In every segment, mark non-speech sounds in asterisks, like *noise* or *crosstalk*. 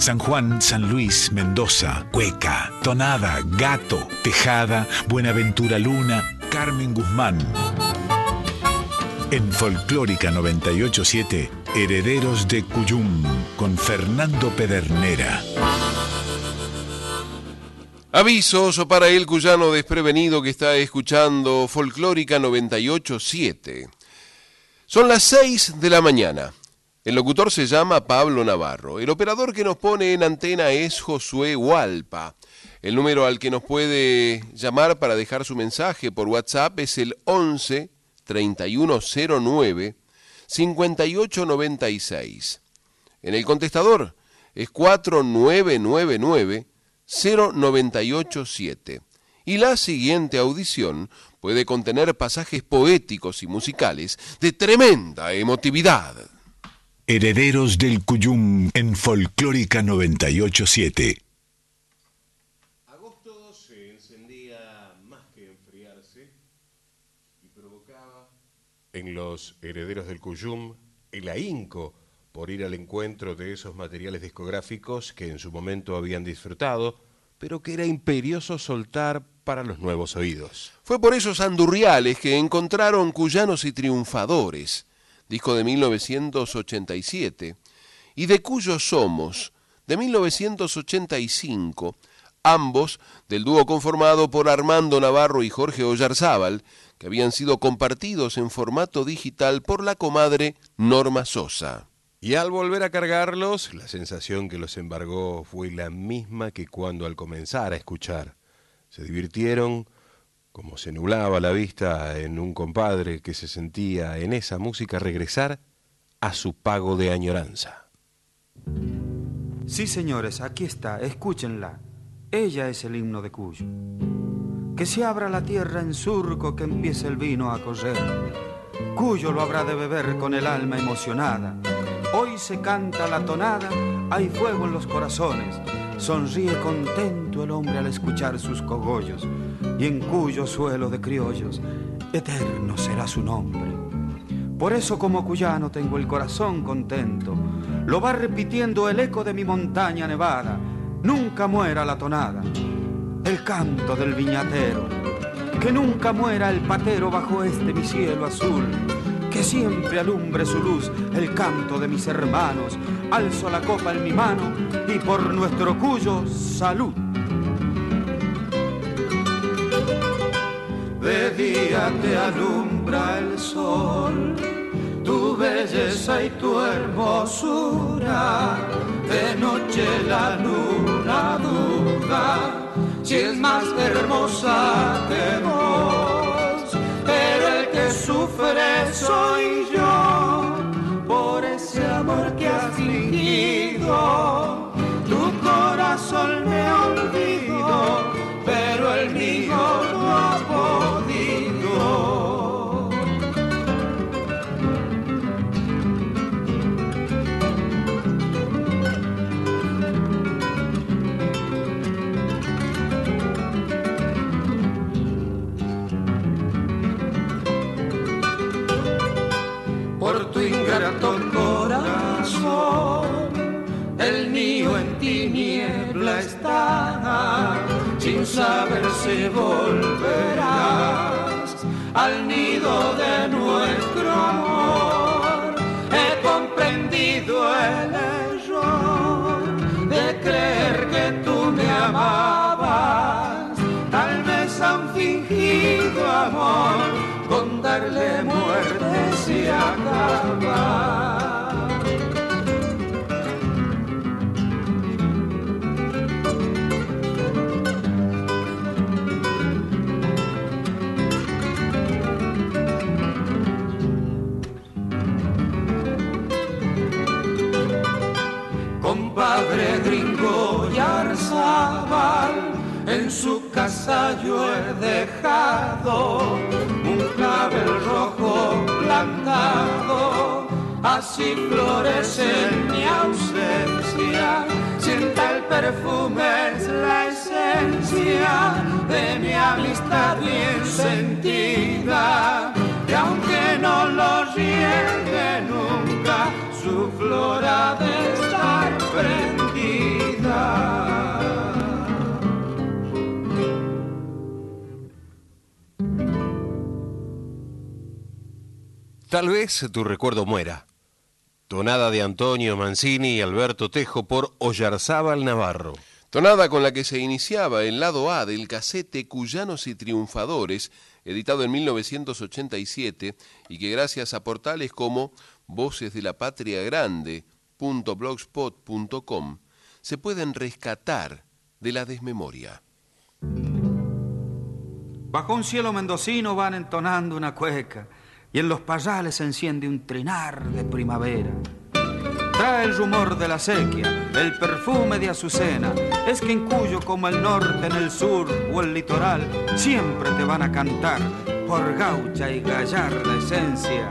San Juan, San Luis, Mendoza, Cueca, Tonada, Gato, Tejada, Buenaventura Luna, Carmen Guzmán. En Folclórica 987, Herederos de Cuyum, con Fernando Pedernera. Avisos para el cuyano desprevenido que está escuchando Folclórica 987. Son las 6 de la mañana. El locutor se llama Pablo Navarro. El operador que nos pone en antena es Josué Hualpa. El número al que nos puede llamar para dejar su mensaje por WhatsApp es el 11 3109 5896. En el contestador es 4999 0987. Y la siguiente audición puede contener pasajes poéticos y musicales de tremenda emotividad. Herederos del Cuyum en Folclórica 987. Agosto se encendía más que enfriarse y provocaba en los herederos del Cuyum el ahínco por ir al encuentro de esos materiales discográficos que en su momento habían disfrutado, pero que era imperioso soltar para los nuevos oídos. Fue por esos andurriales que encontraron Cuyanos y Triunfadores disco de 1987, y de Cuyos Somos, de 1985, ambos del dúo conformado por Armando Navarro y Jorge Ollarzábal, que habían sido compartidos en formato digital por la comadre Norma Sosa. Y al volver a cargarlos, la sensación que los embargó fue la misma que cuando al comenzar a escuchar. Se divirtieron, como se nublaba la vista en un compadre que se sentía en esa música regresar a su pago de añoranza. Sí, señores, aquí está, escúchenla. Ella es el himno de Cuyo. Que se abra la tierra en surco, que empiece el vino a correr. Cuyo lo habrá de beber con el alma emocionada. Hoy se canta la tonada, hay fuego en los corazones Sonríe contento el hombre al escuchar sus cogollos, y en cuyo suelo de criollos eterno será su nombre. Por eso como cuyano tengo el corazón contento, lo va repitiendo el eco de mi montaña nevada, nunca muera la tonada, el canto del viñatero, que nunca muera el patero bajo este mi cielo azul que siempre alumbre su luz el canto de mis hermanos. Alzo la copa en mi mano y por nuestro cuyo salud. De día te alumbra el sol, tu belleza y tu hermosura. De noche la luna duda si es más hermosa que vos sufre soy yo por ese amor que has fingido. Tu corazón me olvidó, pero el mío el mío en tiniebla está, sin saber si volverás al nido de nuestro amor. He comprendido el error de creer que tú me amabas, tal vez han fingido amor con darle muerte se acaba. Yo he dejado el rojo plantado, así florece en mi ausencia. Sienta el perfume, es la esencia de mi amistad bien sentida. Y aunque no lo riegue nunca, su flor ha de estar prendida. Tal vez tu recuerdo muera. Tonada de Antonio Mancini y Alberto Tejo por Ollarzábal Navarro. Tonada con la que se iniciaba el lado A del casete Cuyanos y Triunfadores, editado en 1987 y que gracias a portales como Voces de la Patria Grande.blogspot.com se pueden rescatar de la desmemoria. Bajo un cielo mendocino van entonando una cueca y en los payales se enciende un trinar de primavera. Trae el rumor de la sequía, el perfume de azucena. Es que en Cuyo, como el norte, en el sur o el litoral, siempre te van a cantar por gaucha y gallarda esencia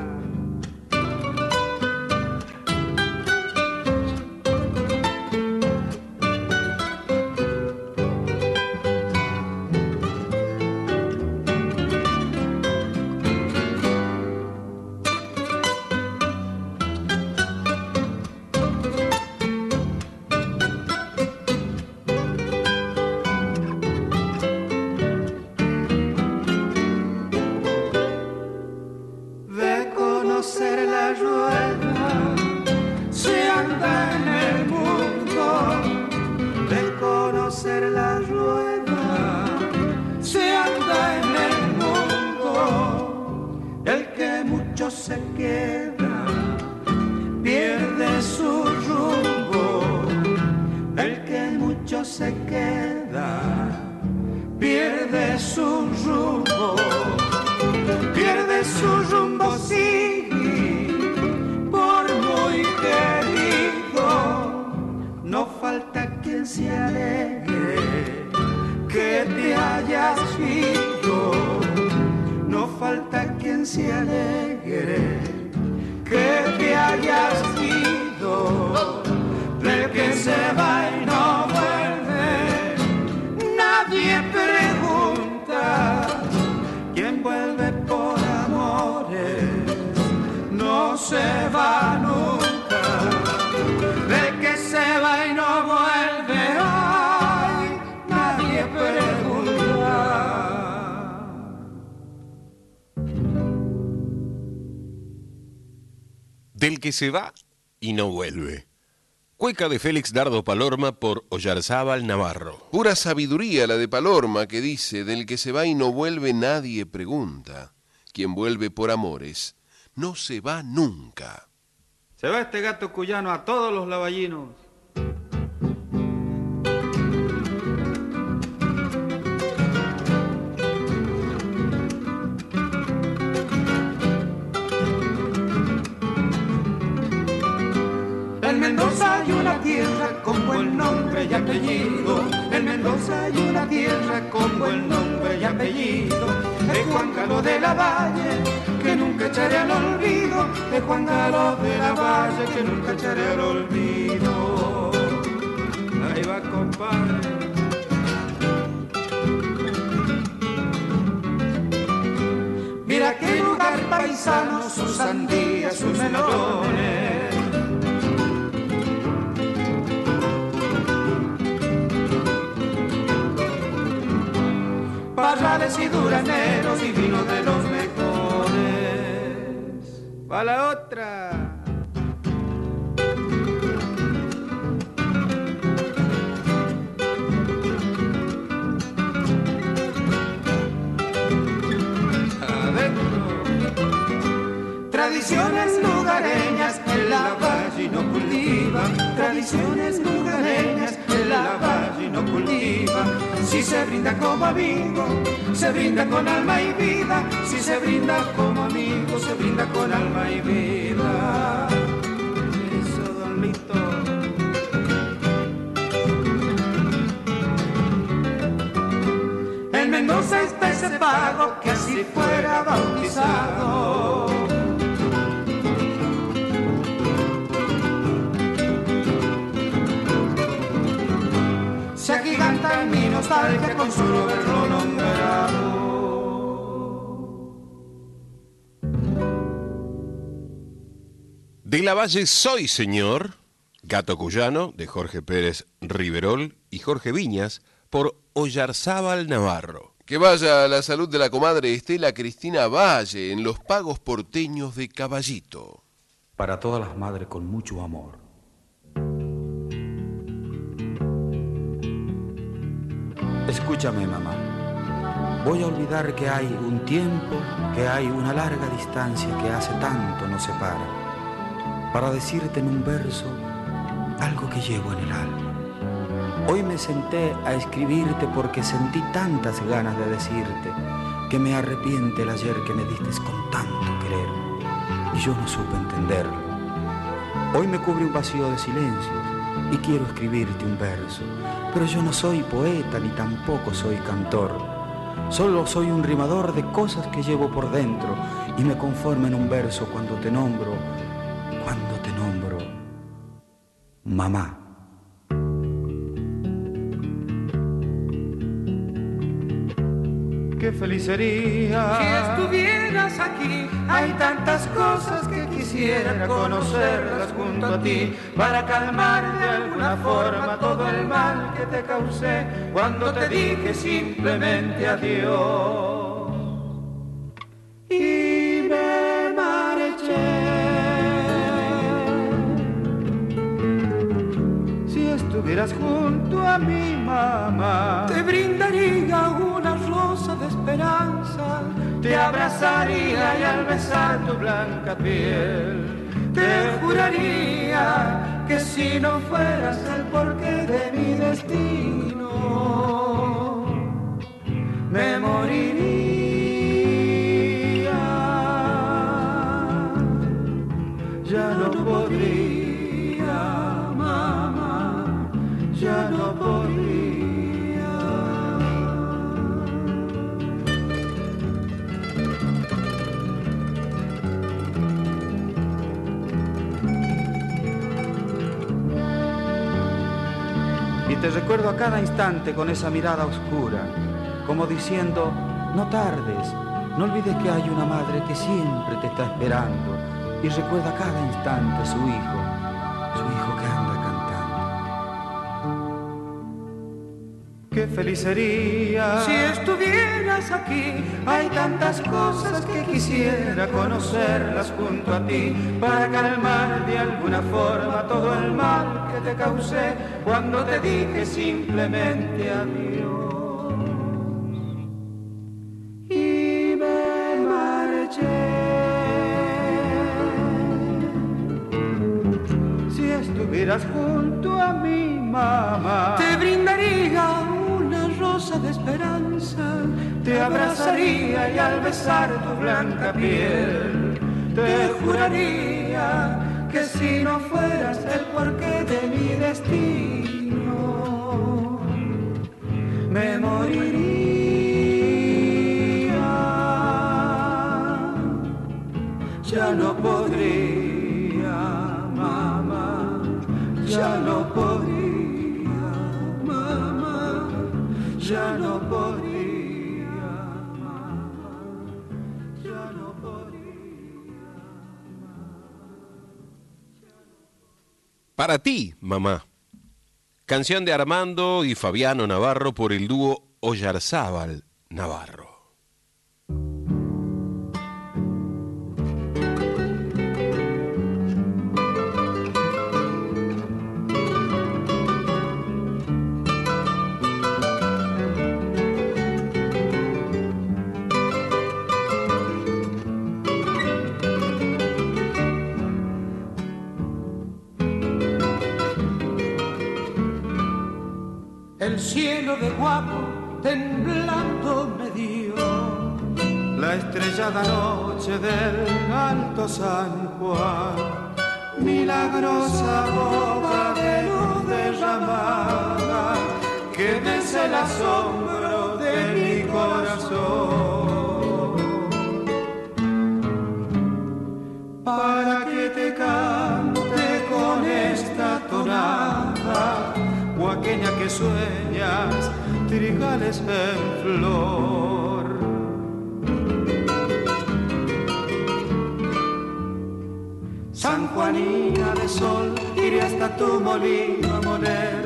Cueca de Félix Dardo Palorma por Ollarzábal Navarro. Pura sabiduría la de Palorma que dice, del que se va y no vuelve nadie pregunta. Quien vuelve por amores, no se va nunca. Se va este gato cuyano a todos los lavallinos una tierra con buen nombre y apellido. En Mendoza hay una tierra con buen nombre y apellido. De Juan Galo de la Valle, que nunca echaré al olvido. De Juan Galo de la Valle, que nunca echaré al olvido. Ahí va, compadre. Mira qué lugar paisanos, sus sandías, sus melones. Parrales y duraneros y vino de los mejores. Pa' la otra. Tradiciones lugareñas que la valle no cultiva, tradiciones lugareñas que la valle no cultiva. Si se brinda como amigo, se brinda con alma y vida. Si se brinda como amigo, se brinda con alma y vida. Eso. En Mendoza está ese pago que así fuera bautizado. En mi nostalgia con solo verlo nombrado. De la Valle Soy Señor, Gato Cuyano, de Jorge Pérez Riverol y Jorge Viñas, por Ollarzábal Navarro. Que vaya a la salud de la comadre Estela Cristina Valle en los pagos porteños de Caballito. Para todas las madres con mucho amor. Escúchame, mamá. Voy a olvidar que hay un tiempo, que hay una larga distancia que hace tanto nos separa, para decirte en un verso algo que llevo en el alma. Hoy me senté a escribirte porque sentí tantas ganas de decirte que me arrepiente el ayer que me diste con tanto querer y yo no supe entenderlo. Hoy me cubre un vacío de silencios y quiero escribirte un verso, pero yo no soy poeta ni tampoco soy cantor. Solo soy un rimador de cosas que llevo por dentro y me conformo en un verso cuando te nombro, cuando te nombro, mamá. Qué feliz sería si estuvieras aquí. Hay tantas cosas que quisiera conocerlas junto a ti para calmar de alguna forma todo el mal que te causé cuando te dije simplemente adiós. Y me marché. Si estuvieras junto a mi mamá, te brindaría una de esperanza, te abrazaría y al besar tu blanca piel, te juraría que si no fueras el porqué de mi destino, me moriría. Te recuerdo a cada instante con esa mirada oscura, como diciendo, no tardes, no olvides que hay una madre que siempre te está esperando y recuerda a cada instante su hijo, su hijo que Qué feliz sería si estuvieras aquí. Hay tantas cosas que quisiera conocerlas junto a ti para calmar de alguna forma todo el mal que te causé cuando te dije simplemente adiós. Y me marché. Si estuvieras junto a mi mamá, te esperanza, te abrazaría y al besar tu blanca piel, te juraría que si no fueras el porqué de mi destino, me moriría. Ya no podría, mamá, ya no podría, ya no podía más, ya no podía. Para ti, mamá. Canción de Armando y Fabiano Navarro por el dúo Oyarzábal Navarro. Cielo de guapo temblando me dio. La estrellada noche del alto San Juan, milagrosa boca de luz derramada, que besa el asombro de mi corazón. Sueñas, trigales en flor. San Juanina de sol, iré hasta tu molino a moler,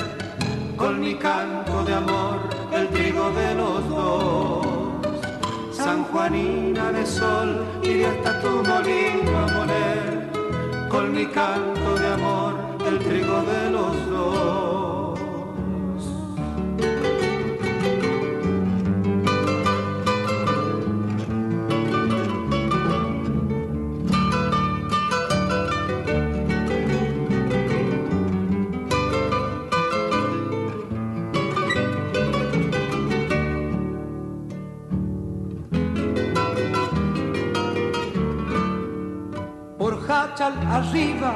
con mi canto de amor, el trigo de los dos. San Juanina de sol, iré hasta tu molino a moler, con mi canto de amor, el trigo de los dos. Arriba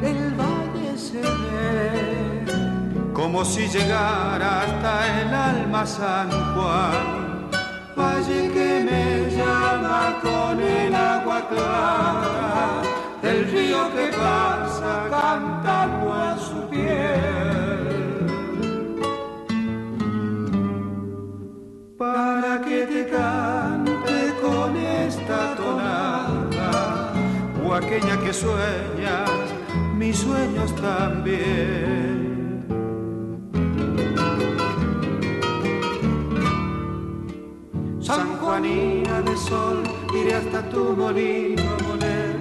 del valle se ve. como si llegara hasta el alma San Juan, valle que me llama con el agua clara, del río que pasa cantando a su piel. para que te cante con esta tonada, huaqueña que sueñas, mis sueños también. San Juanina de sol, iré hasta tu molino a moler,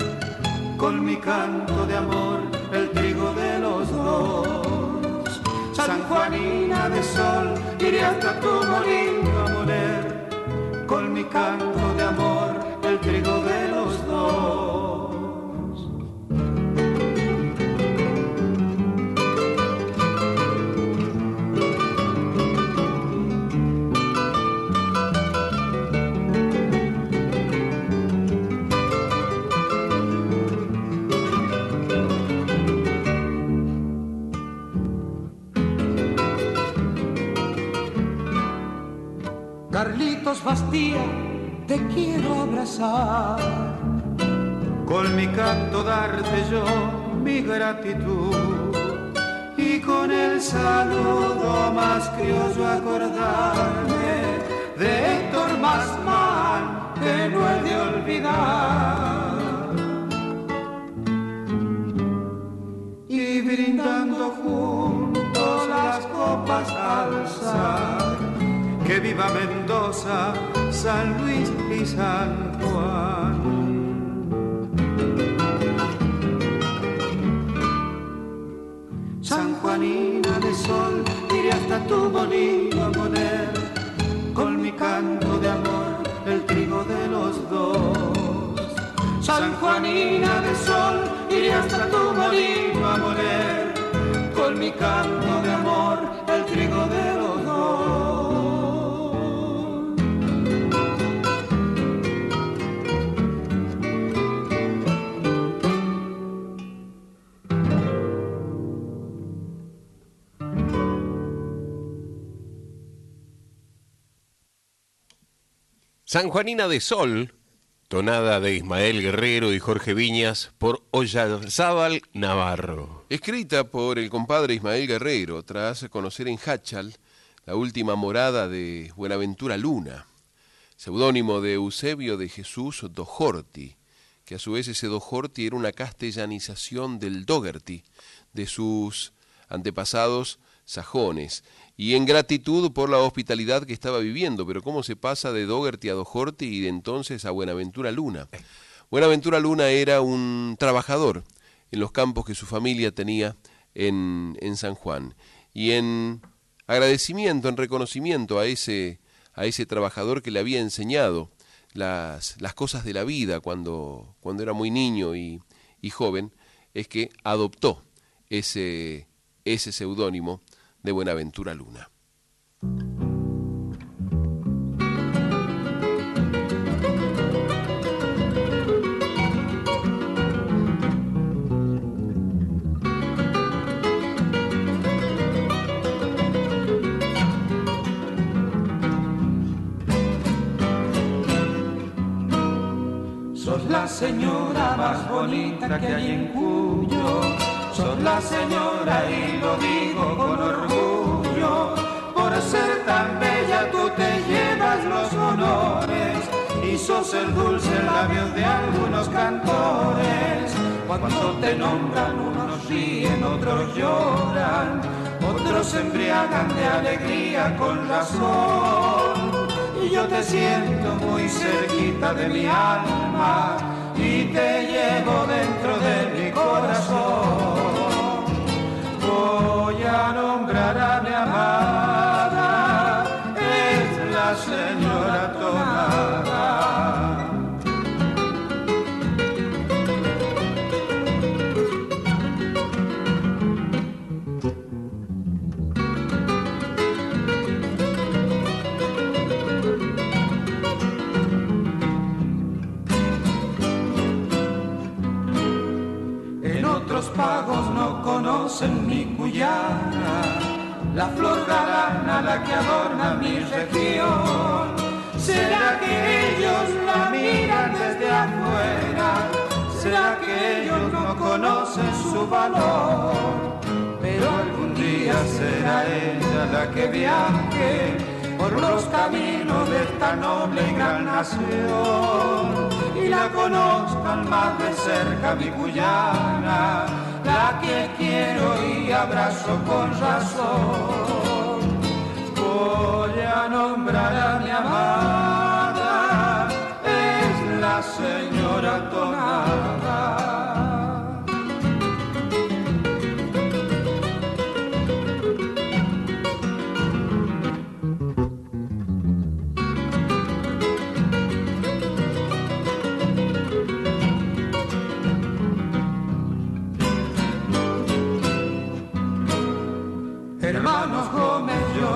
con mi canto de amor, el trigo de los dos. San Juanina de sol, iré hasta tu molino a moler, con mi canto de amor, el trigo de los dos. Carlitos Bastía, te quiero abrazar. Con mi canto darte yo mi gratitud y con el saludo más criollo acordarme de Héctor Masman que no he de olvidar. Y brindando juntos las copas alzar, que viva Mendoza, San Luis y San Juan. San Juanina de sol, iré hasta tu molino a poner con mi canto de amor el trigo de los dos. San Juanina de sol, iré hasta tu molino a moler con mi canto de amor el trigo de los dos. San Juanina de Sol, tonada de Ismael Guerrero y Jorge Viñas por Oyarzábal Navarro. Escrita por el compadre Ismael Guerrero tras conocer en Hachal la última morada de Buenaventura Luna, seudónimo de Eusebio de Jesús Dojorti, que a su vez ese Dojorti era una castellanización del Dogerty, de sus antepasados sajones, y en gratitud por la hospitalidad que estaba viviendo. Pero ¿cómo se pasa de Dogerty a Dojorti y de entonces a Buenaventura Luna? Buenaventura Luna era un trabajador en los campos que su familia tenía en, en San Juan. Y en agradecimiento, en reconocimiento a ese, a ese trabajador que le había enseñado las, las cosas de la vida cuando, cuando era muy niño y, y joven, es que adoptó ese, ese seudónimo de Buenaventura Luna. Sos la señora más bonita que hay en Cuyo. Sos la señora y lo digo con orgullo. Por ser tan bella tú te llevas los honores y sos el dulce labio de algunos cantores. Cuando te nombran unos ríen, otros lloran, otros se embriagan de alegría con razón y yo te siento muy cerquita de mi alma y te llevo dentro de nombrar a mi amada, es la señora Tonada. En otros pagos no conocen mi cuyana, la flor galana la que adorna mi región. ¿Será que ellos la miran desde afuera? ¿Será que ellos no conocen su valor? Pero algún día será ella la que viaje por los caminos de esta noble y gran nación y la conozcan más de cerca mi Guyana, la que quiero y abrazo con razón. Voy a nombrar a mi amada, es la señora Tonada.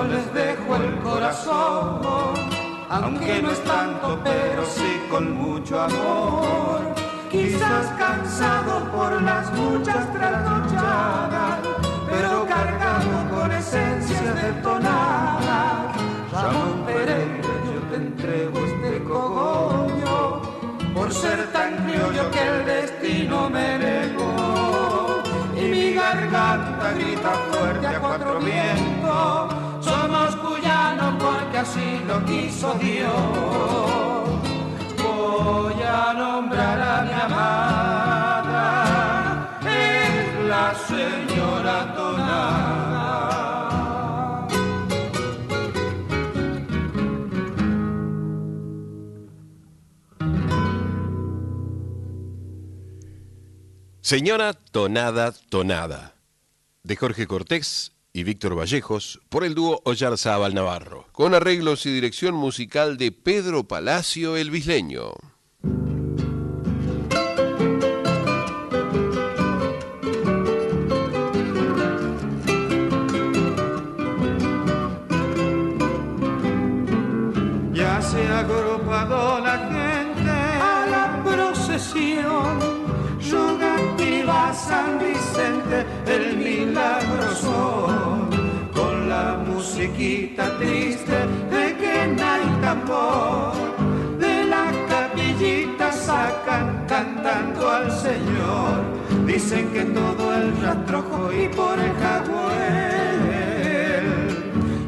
Les dejo el corazón, aunque no es tanto, pero sí con mucho amor. Quizás cansado por las muchas trasnochadas, pero cargado con esencias de tonada. Ramón Pereira, yo te entrego este cogollo, por ser tan criollo que el destino me negó y mi garganta grita fuerte a cuatro vientos. Porque así lo quiso Dios. Voy a nombrar a mi amada, es la señora Tonada. Señora Tonada Tonada, de Jorge Cortés y Víctor Vallejos, por el dúo Oyarzábal Navarro. Con arreglos y dirección musical de Pedro Palacio el Bisleño. Ya se ha agrupado la gente a la procesión rogativa San Vicente el milagroso con chiquita triste de que no hay tambor. De la capillita sacan cantando al Señor. Dicen que todo el rastrojo y por el jagüel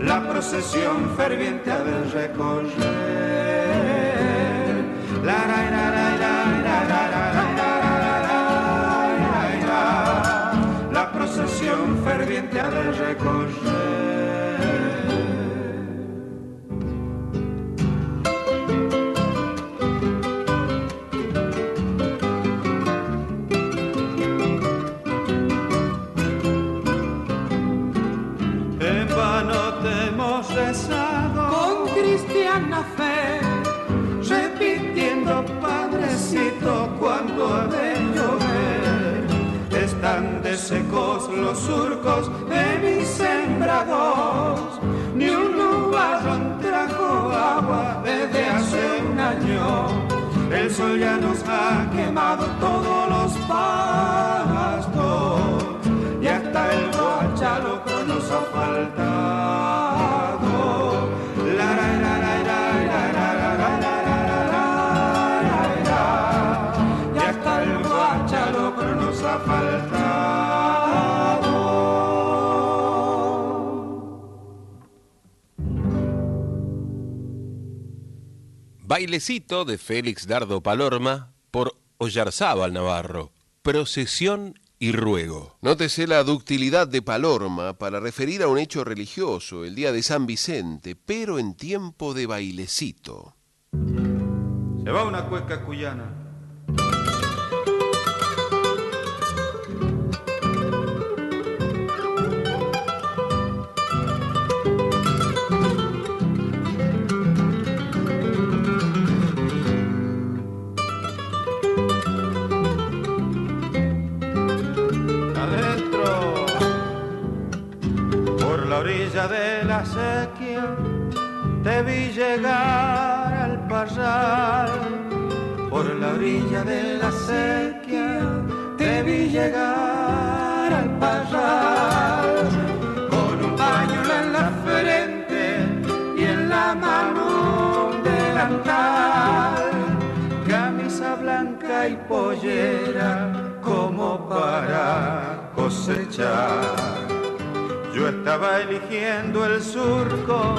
la procesión ferviente ha de recorrer. La, la, la, la, la, la, la, la. ferviente ha de recorrer. Desecos los surcos de mis sembrados, ni un nubarrón trajo agua desde hace un año. El sol ya nos ha quemado todos los pastos y hasta el guachaloco nos ha faltado. Bailecito de Félix Dardo Palorma por Ollarzábal Navarro. Procesión y ruego. Nótese la ductilidad de Palorma para referir a un hecho religioso, el día de San Vicente, pero en tiempo de bailecito. Se va una cueca cuyana. Orilla de la sequía, te vi llegar al parral. Por la orilla de la sequía, te vi llegar al parral. Con un pañuelo en la frente y en la mano un delantal. Camisa blanca y pollera como para cosechar. Yo estaba eligiendo el surco,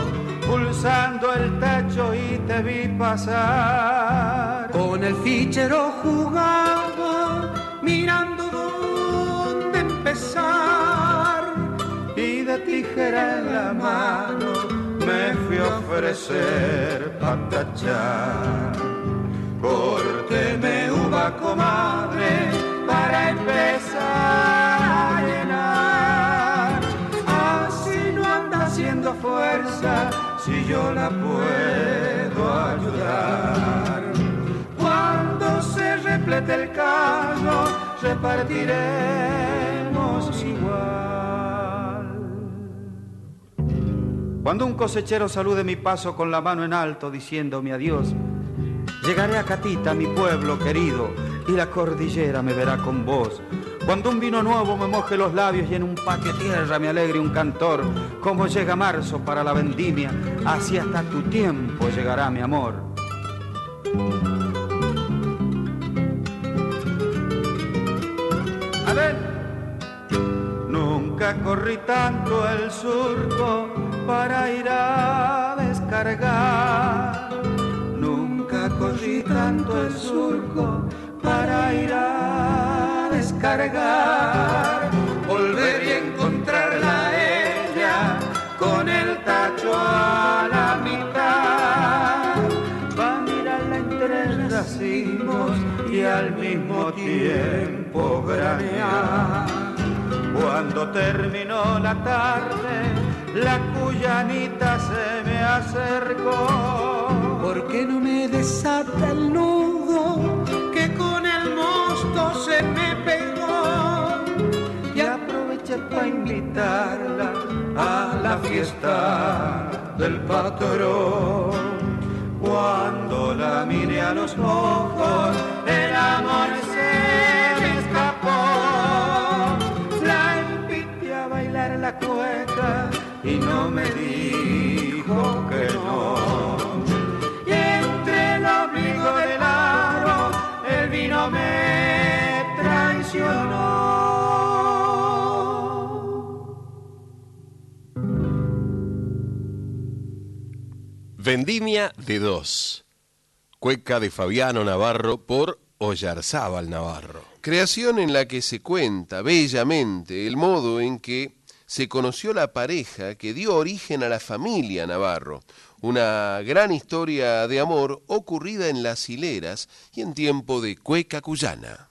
pulsando el tacho y te vi pasar. Con el fichero jugaba, mirando dónde empezar. Y de tijera en la mano me fui a ofrecer pa' tachar. Córteme uva, comadre, para empezar si yo la puedo ayudar. Cuando se replete el carro, repartiremos igual. Cuando un cosechero salude mi paso con la mano en alto diciéndome adiós, llegaré a Catita, mi pueblo querido, y la cordillera me verá con vos. Cuando un vino nuevo me moje los labios y en un paque tierra me alegre un cantor, como llega marzo para la vendimia, así hasta tu tiempo llegará mi amor. A ver, nunca corrí tanto el surco para ir a descargar. Nunca corrí tanto el surco para ir a descargar. Volver y encontrarla ella con el tacho a la mitad. Va a mirarla entre racimos y al mismo tiempo granear. Cuando terminó la tarde, la cuyanita se me acercó. ¿Por qué no me desata el nudo me pegó? y aproveché para invitarla a la fiesta del patrón. Cuando la miré a los ojos, el amor se me escapó. La invité a bailar la cueca y no me dijo Vendimia de dos. Cueca de Fabiano Navarro por Ollarzábal Navarro. Creación en la que se cuenta bellamente el modo en que se conoció la pareja que dio origen a la familia Navarro, una gran historia de amor ocurrida en las hileras y en tiempo de Cueca Cuyana.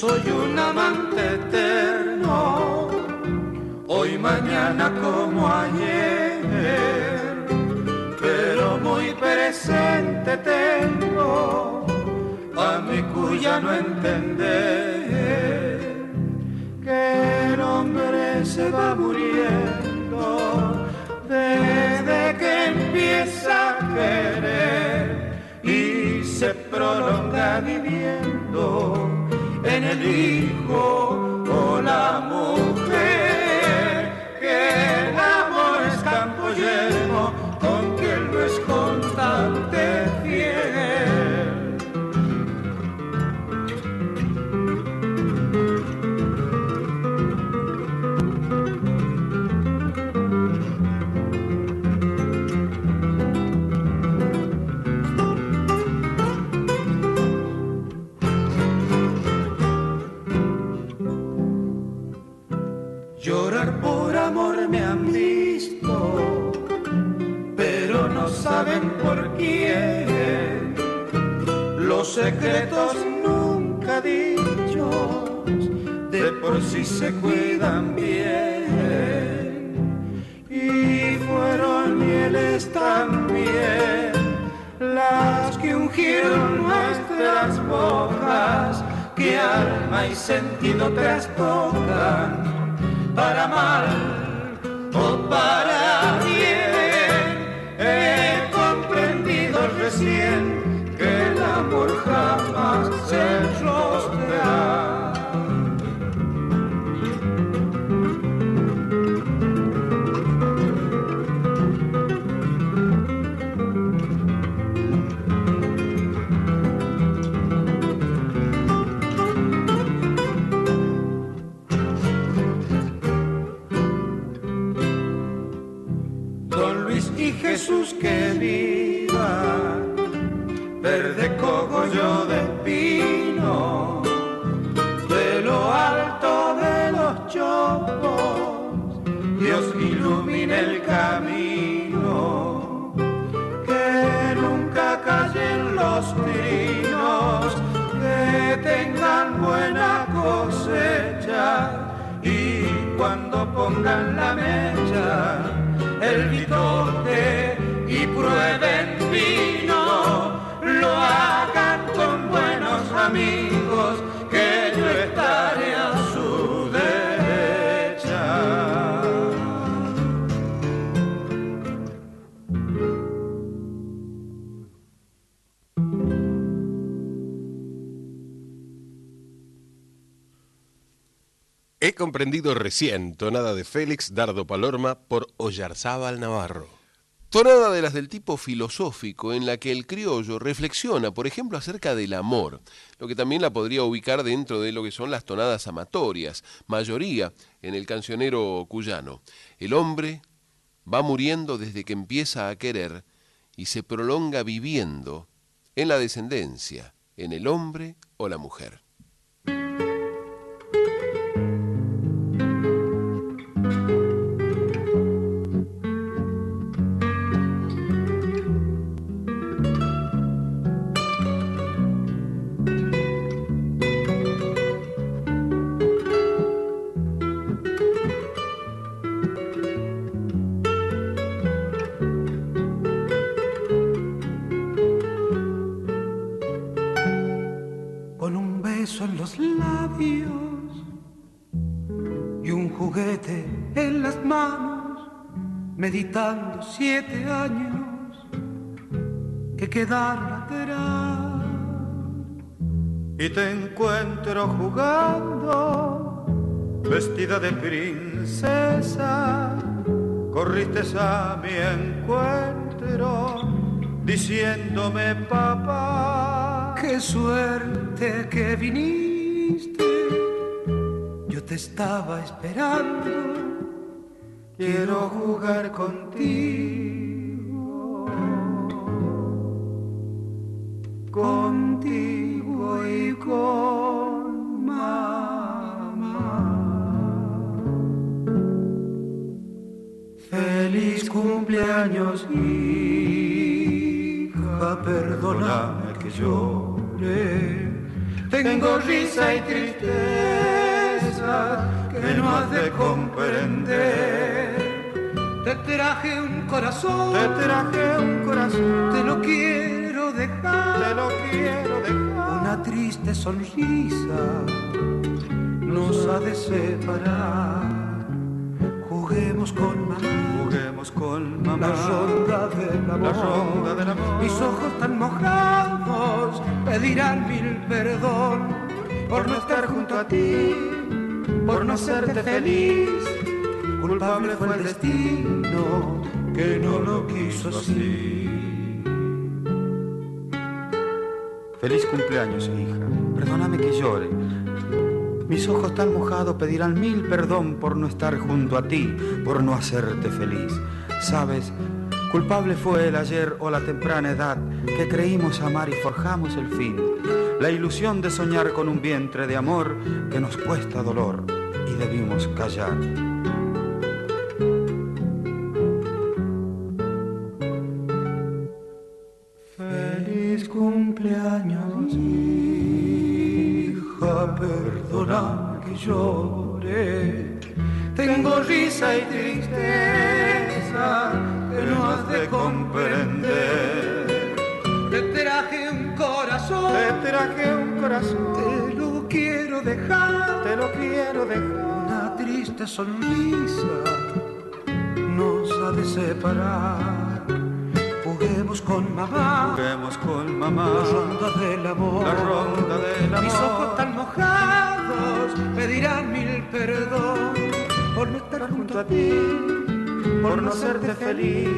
Soy un amante eterno, hoy, mañana como ayer, pero muy presente tengo a mi cuya no entender. Que el hombre se va muriendo desde que empieza a querer y se prolonga viviendo en el hijo o la mujer, que el amor es campo lleno, saben por quién. Los secretos nunca dichos de por sí se cuidan bien. Y fueron mieles también las que ungieron nuestras bocas, que alma y sentido trastocan para mal o para bien. Recién que el amor jamás se y Jesús que viva, verde cogollo de pino, de lo alto de los chopos, Dios ilumine el camino, que nunca callen los trinos, que tengan buena cosecha y cuando pongan la mecha el bitote y prueben vino, amigos, que yo estaré a su derecha. He comprendido recién, tonada de Félix Dardo Palorma por Ollarzábal Navarro. Tonada de las del tipo filosófico en la que el criollo reflexiona, por ejemplo, acerca del amor, lo que también la podría ubicar dentro de lo que son las tonadas amatorias, mayoría en el cancionero cuyano. El hombre va muriendo desde que empieza a querer y se prolonga viviendo en la descendencia, en el hombre o la mujer. Jugando, vestida de princesa, corriste a mi encuentro diciéndome papá. Qué suerte que viniste, yo te estaba esperando, quiero jugar contigo, perdóname que llore. Tengo risa y tristeza que no has de comprender. Te traje un corazón, Te traje un corazón, te lo quiero dejar. te lo quiero dejar. Una triste sonrisa nos ha de separar. Juguemos con mamá. Juguemos con mamá. La ronda del amor. La ronda del amor. Mis ojos tan mojados pedirán mil perdón por no estar junto a ti, por no hacerte feliz. Culpable fue el destino que no lo quiso así. Feliz cumpleaños, hija. Perdóname que llore. Mis ojos tan mojados pedirán mil perdón por no estar junto a ti, por no hacerte feliz. Sabes, culpable fue el ayer o la temprana edad que creímos amar y forjamos el fin. La ilusión de soñar con un vientre de amor que nos cuesta dolor y debimos callar. Feliz cumpleaños, hija, perdona que llore. Tengo risa y tristeza que no has de comprender. Te traje un corazón, Te traje un corazón, te lo quiero dejar. te lo quiero dejar. Una triste sonrisa nos ha de separar. Juguemos con mamá. Juguemos con mamá. La ronda del amor. La ronda del amor. Mis ojos tan mojados pedirán mil perdón por no estar junto a ti, por no hacerte feliz.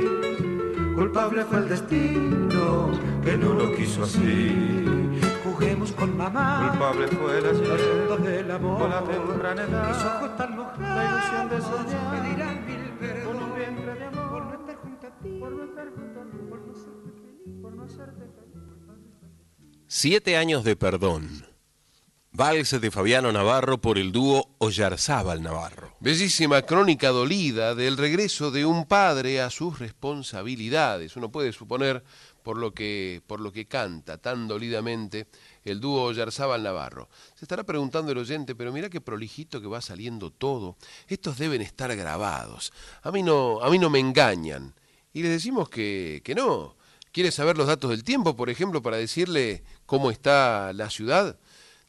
Culpable fue el destino que no lo quiso así. Juguemos con mamá. Culpable fue La ayer del amor. o la temprana edad. Mis ojos tan mojados La ilusión de soñar pedirán mil perdón con un vientre de amor. por no estar junto a ti, Por no estar junto a ti, por no hacerte feliz, por no hacerte feliz. Siete años de perdón. Vals de Fabiano Navarro por el dúo Ollarzábal Navarro. Bellísima crónica dolida del regreso de un padre a sus responsabilidades. Uno puede suponer por lo que, por lo que canta tan dolidamente el dúo Ollarzábal Navarro. Se estará preguntando el oyente, pero mira qué prolijito que va saliendo todo. Estos deben estar grabados. A mí no, a mí no me engañan. Y les decimos que, que no. ¿Quiere saber los datos del tiempo, por ejemplo, para decirle cómo está la ciudad?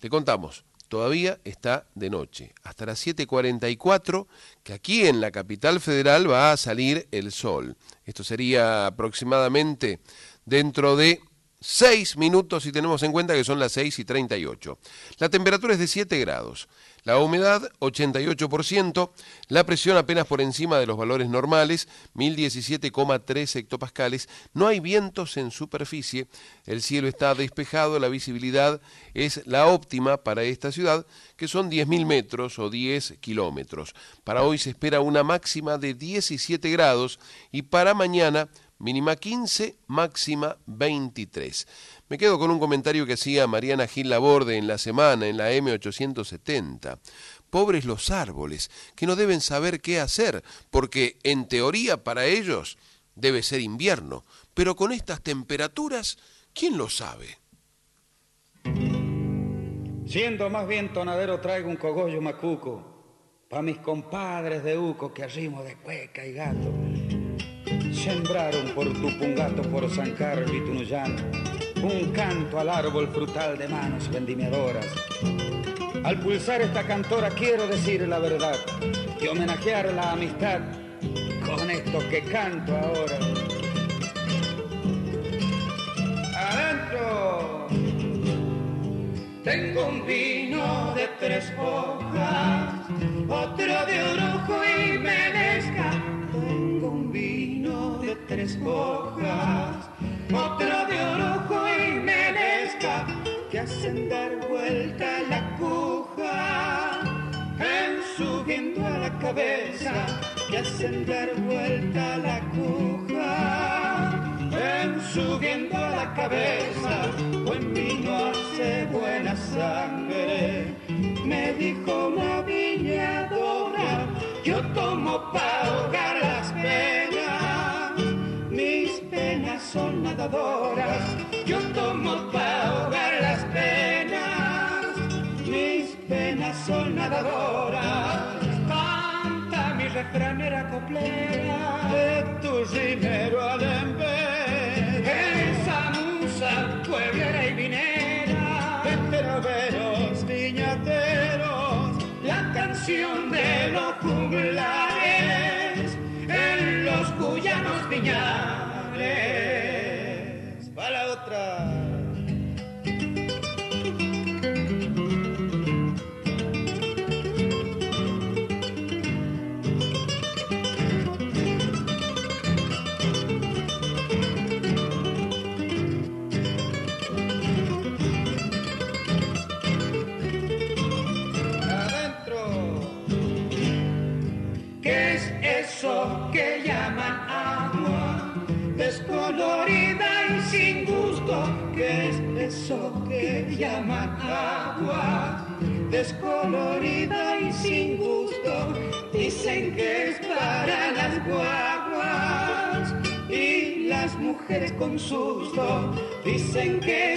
Le contamos, todavía está de noche, hasta las 7.44, que aquí en la capital federal va a salir el sol. Esto sería aproximadamente dentro de 6 minutos si tenemos en cuenta que son las 6 y 38. La temperatura es de 7 grados. La humedad 88%, la presión apenas por encima de los valores normales, 1017,3 hectopascales, no hay vientos en superficie, el cielo está despejado, la visibilidad es la óptima para esta ciudad, que son 10.000 metros o 10 kilómetros. Para hoy se espera una máxima de 17 grados y para mañana mínima 15, máxima 23. Me quedo con un comentario que hacía Mariana Gil Laborde en la semana, en la M870. Pobres los árboles, que no deben saber qué hacer, porque en teoría para ellos debe ser invierno, pero con estas temperaturas, ¿quién lo sabe? Siendo más bien tonadero traigo un cogollo macuco pa' mis compadres de Uco que arrimo de cueca y gato. Sembraron por Tupungato, por San Carlos y Tunuyán un canto al árbol frutal de manos vendimiadoras. Al pulsar esta cantora quiero decir la verdad y homenajear la amistad con esto que canto ahora. Adentro. Tengo un vino de tres hojas, otro de orujo y medesca tres hojas, otra de orojo y me menesca que hacen dar vuelta la cuja, ensubiendo a la cabeza que hacen dar vuelta la cuja, ensubiendo a la cabeza, buen vino hace buena sangre, me dijo una viñadora, yo tomo para son nadadoras, yo tomo para ahogar las penas, mis penas son nadadoras. Canta mi refranera coplera de tu rimero al Esa musa pueblera y vinera, veros viñateros, la canción de los juglares en los cuyanos viñares. Que llaman agua? Descolorida y sin gusto. Dicen que es para las guaguas y las mujeres con susto. Dicen que es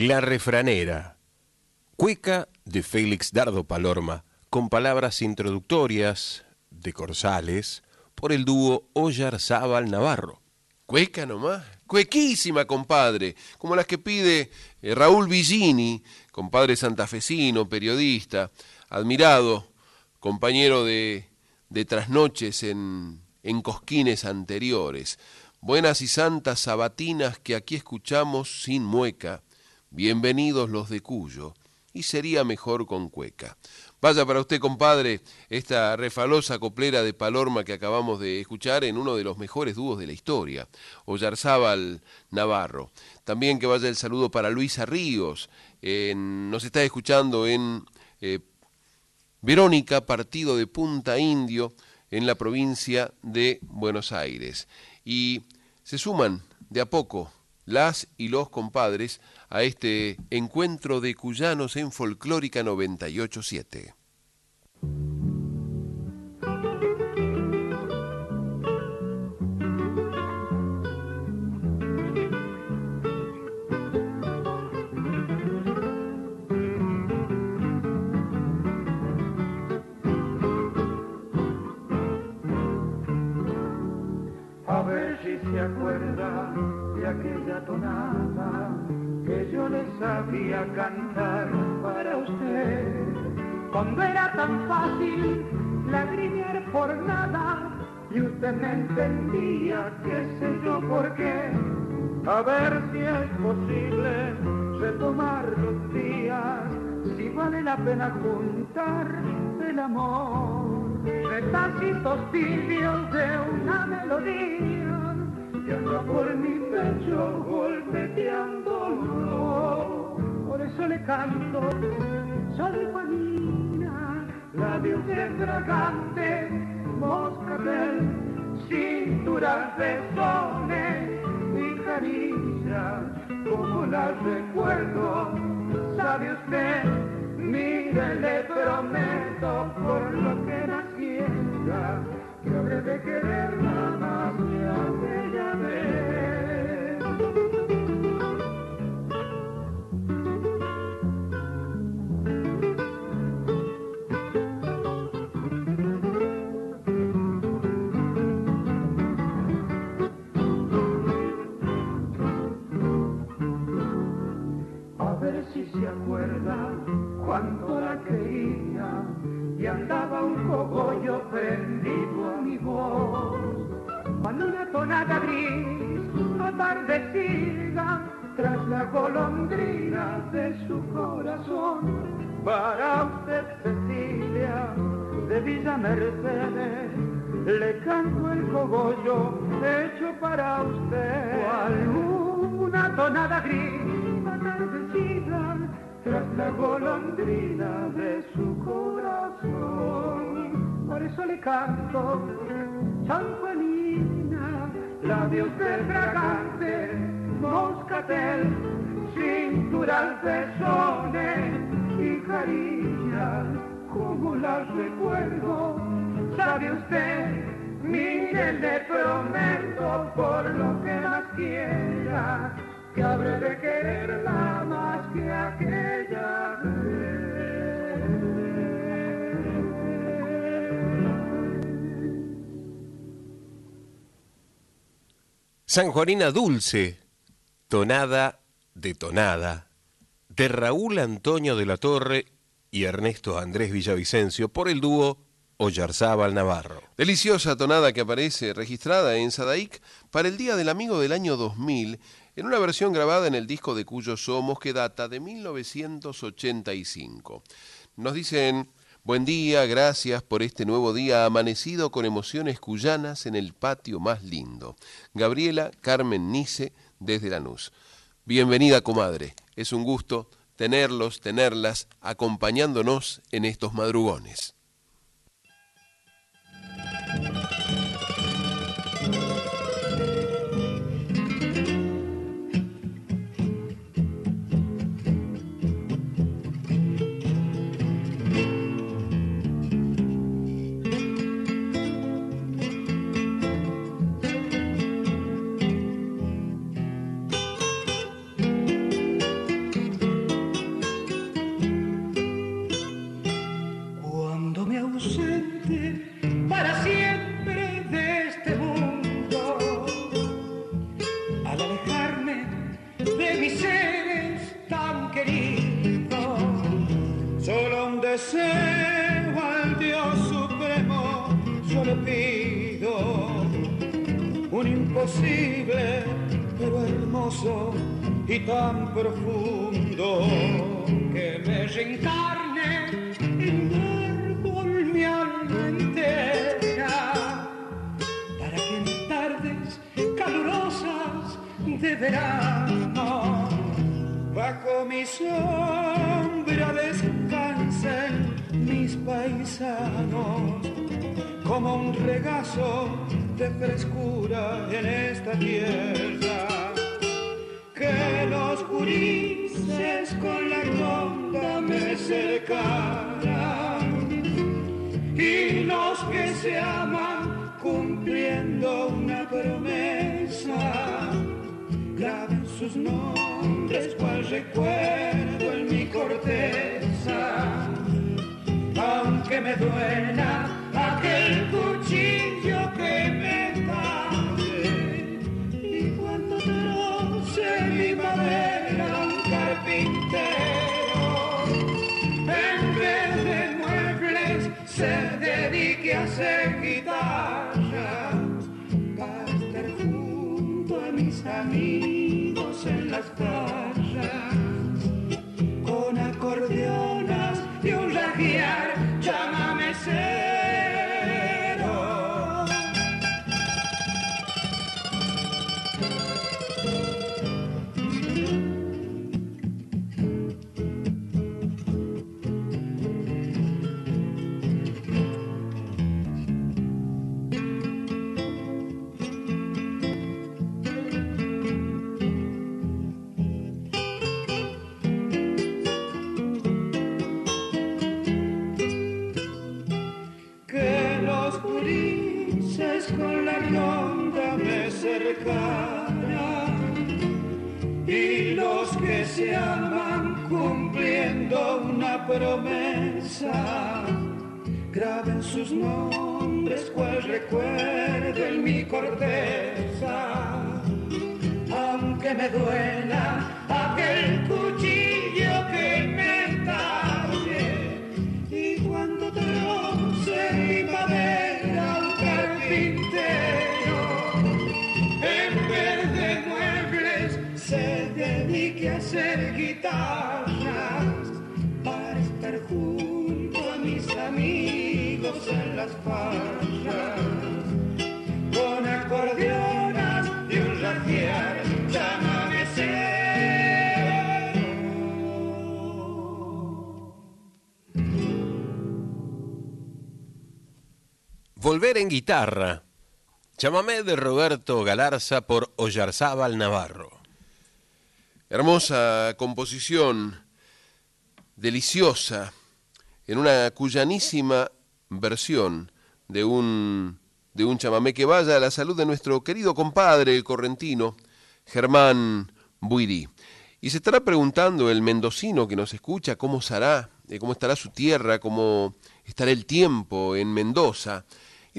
La refranera. Cueca de Félix Dardo Palorma, con palabras introductorias de Corsales, por el dúo Ollarzábal Navarro. Cueca nomás, cuequísima, compadre, como las que pide eh, Raúl Villini, compadre santafesino, periodista, admirado, compañero de, de trasnoches en, en cosquines anteriores. Buenas y santas sabatinas que aquí escuchamos sin mueca, bienvenidos los de Cuyo, y sería mejor con cueca. Vaya para usted, compadre, esta refalosa coplera de Palorma que acabamos de escuchar en uno de los mejores dúos de la historia, Ollarzábal Navarro. También que vaya el saludo para Luisa Ríos, en- nos está escuchando en eh, Verónica, partido de Punta Indio, en la provincia de Buenos Aires. Y se suman de a poco las y los compadres a este encuentro de cuyanos en Folclórica 987. Sabía cantar para usted. Cuando era tan fácil lagrimear por nada y usted me entendía, qué sé yo por qué. A ver si es posible retomar los días, si vale la pena juntar el amor. Retacitos tibios de una melodía que anda por mi pecho golpeteándolo. Por eso le canto, soy Juanina, labios de fragante, moscatel, cinturas de sones y caricias, como las recuerdo, sabe usted, mire, le prometo por lo que era ciega, habré de quererla se acuerda cuando la creía y andaba un cogollo prendido a mi voz. Cuando una tonada gris atardecida tras la golondrina de su corazón. Para usted, Cecilia, de Villa Mercedes, le canto el cogollo hecho para usted. Cual una tonada gris tras la golondrina de su corazón. Por eso le canto, San Juanina, labios de fragante, moscatel, cinturas pezones y caricias, como las recuerdo, sabe usted, mire, le prometo por lo que más quiera, que habré de quererla más que aquella San Juanina Dulce, tonada de tonada, de Raúl Antonio de la Torre y Ernesto Andrés Villavicencio por el dúo Ollarzábal Navarro. Deliciosa tonada que aparece registrada en Sadaic para el Día del Amigo del año 2000 en una versión grabada en el disco de Cuyo Somos que data de 1985. Nos dicen, buen día, gracias por este nuevo día amanecido con emociones cuyanas en el patio más lindo. Gabriela Carmen Nice desde Lanús. Bienvenida, comadre. Es un gusto tenerlos, tenerlas acompañándonos en estos madrugones. Imposible pero hermoso y tan profundo que me reencarne en un árbol mi alma entera. Para que en tardes calurosas de verano bajo mi sombra descansen mis paisanos como un regazo de frescura en esta tierra. Que los gurises con la ronda me cercaran y los que se aman cumpliendo una promesa graben sus nombres cual recuerdo en mi corteza. Aunque me duela guitarra. Chamamé de Roberto Galarza por Ollarzábal Navarro. Hermosa composición, deliciosa, en una cuyanísima versión de un, de un chamamé que vaya a la salud de nuestro querido compadre, el correntino, Germán Buidí. Y se estará preguntando el mendocino que nos escucha cómo será, eh, cómo estará su tierra, cómo estará el tiempo en Mendoza.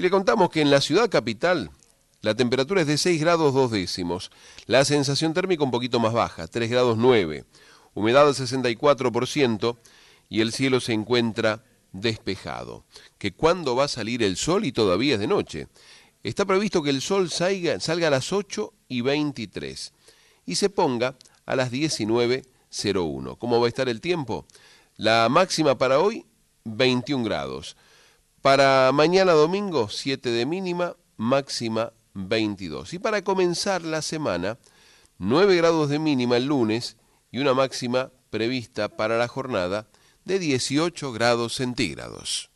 Y le contamos que en la ciudad capital la temperatura es de 6 grados 2 décimos, la sensación térmica un poquito más baja, 3 grados 9, humedad del 64% y el cielo se encuentra despejado. Que cuando va a salir el sol y todavía es de noche. Está previsto que el sol salga, salga a las 8 y 23 y se ponga a las 19.01. ¿Cómo va a estar el tiempo? La máxima para hoy, 21 grados. Para mañana domingo, 7 de mínima, máxima 22. Y para comenzar la semana, 9 grados de mínima el lunes y una máxima prevista para la jornada de 18 grados centígrados.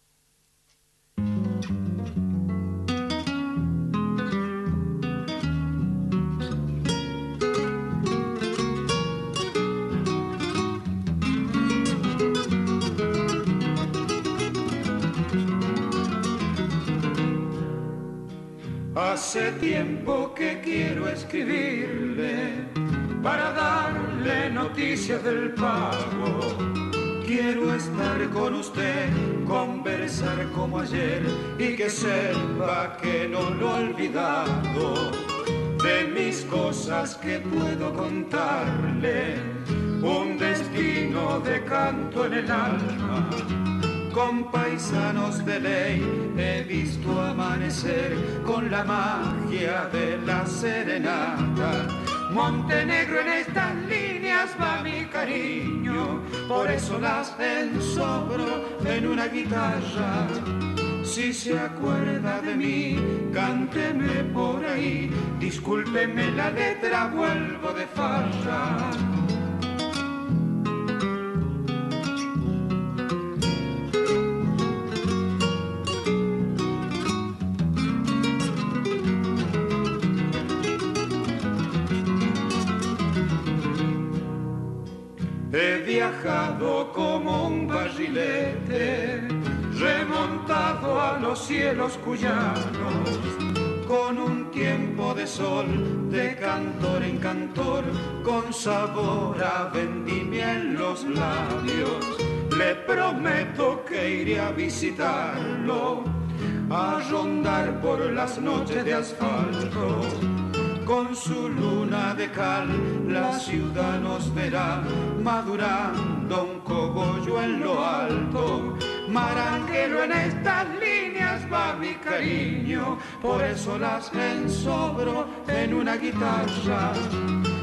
Hace tiempo que quiero escribirle para darle noticias del pago. Quiero estar con usted, conversar como ayer y que sepa que no lo he olvidado. De mis cosas que puedo contarle, un destino de canto en el alma con paisanos de ley he visto amanecer con la magia de la serenata. Montenegro en estas líneas va mi cariño, por eso las ensobro en una guitarra. Si se acuerda de mí, cánteme por ahí, discúlpeme la letra, vuelvo de farra. Viajado como un barrilete, remontado a los cielos cuyanos, con un tiempo de sol, de cantor en cantor, con sabor a vendimia en los labios. Le prometo que iré a visitarlo, a rondar por las noches de asfalto con su luna de cal la ciudad nos verá madurando un cogollo en lo alto. Maranguero en estas líneas va mi cariño, por eso las ensobro en una guitarra.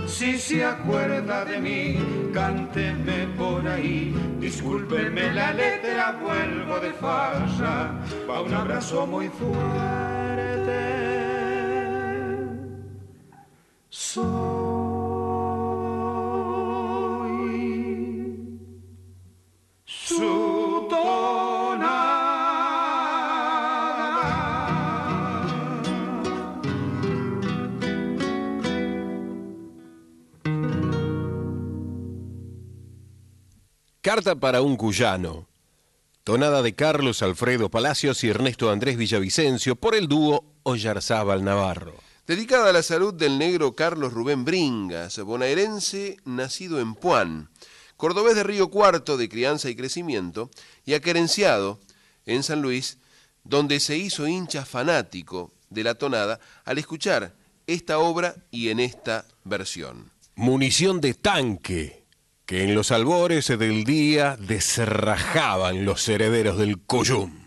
Si se acuerda de mí, cánteme por ahí, discúlpeme la letra, vuelvo de farsa, va un abrazo muy fuerte. Carta para un cuyano. Tonada de Carlos Alfredo Palacios y Ernesto Andrés Villavicencio por el dúo Ollarzábal Navarro. Dedicada a la salud del negro Carlos Rubén Bringas, bonaerense nacido en Puan, cordobés de Río Cuarto de crianza y crecimiento, y aquerenciado en San Luis, donde se hizo hincha fanático de la tonada al escuchar esta obra y en esta versión. Munición de tanque, que en los albores del día descerrajaban los herederos del Coyum.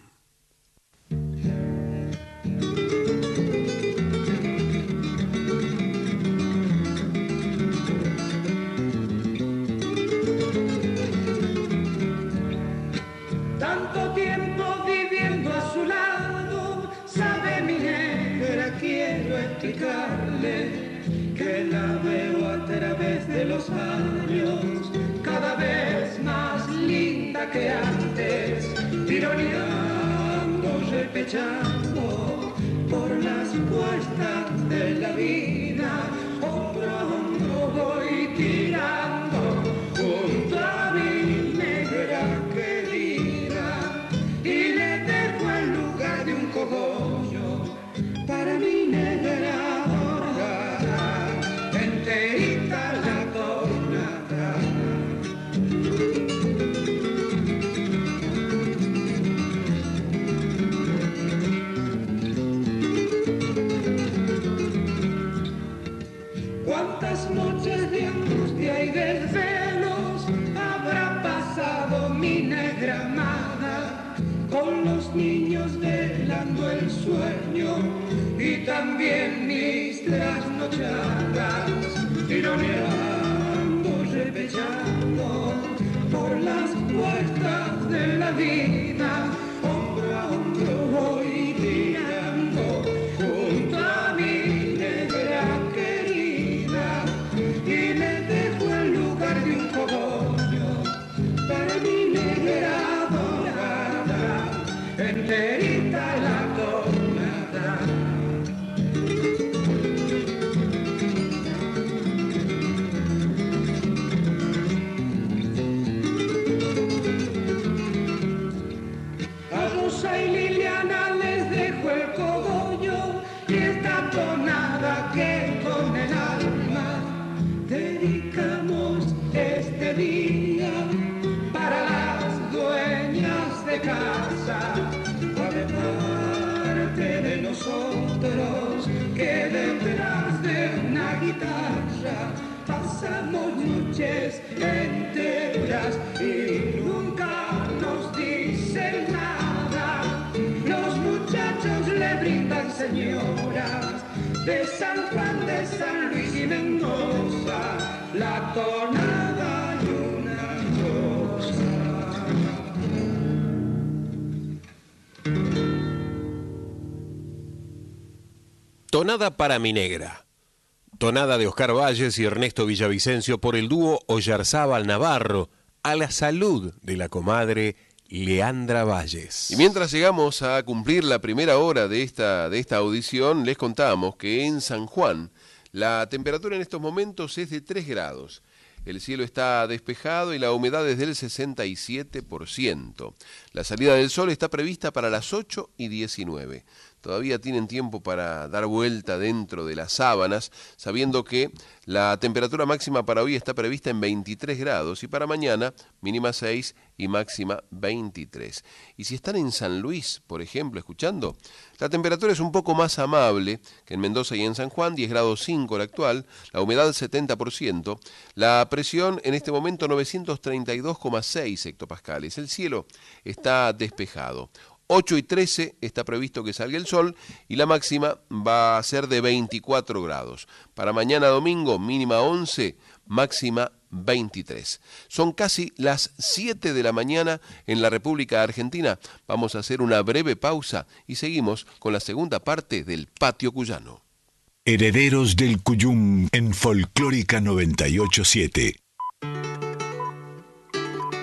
Que antes, tironeando, repechando por las puestas de la vida, Tonada para mi negra. Tonada de Oscar Valles y Ernesto Villavicencio por el dúo Ollarzábal Navarro a la salud de la comadre Leandra Valles. Y mientras llegamos a cumplir la primera hora de esta, de esta audición, les contamos que en San Juan la temperatura en estos momentos es de 3 grados. El cielo está despejado y la humedad es del 67%. La salida del sol está prevista para las 8 y 19 todavía tienen tiempo para dar vuelta dentro de las sábanas, sabiendo que la temperatura máxima para hoy está prevista en 23 grados y para mañana mínima 6 y máxima 23. Y si están en San Luis, por ejemplo, escuchando, la temperatura es un poco más amable que en Mendoza y en San Juan, 10 grados 5 la actual, la humedad 70%, la presión en este momento 932,6 hectopascales. El cielo está despejado. 8 y 13 está previsto que salga el sol y la máxima va a ser de 24 grados. Para mañana domingo mínima 11, máxima 23. Son casi las 7 de la mañana en la República Argentina. Vamos a hacer una breve pausa y seguimos con la segunda parte del Patio Cuyano. Herederos del Cuyum en Folclórica 987.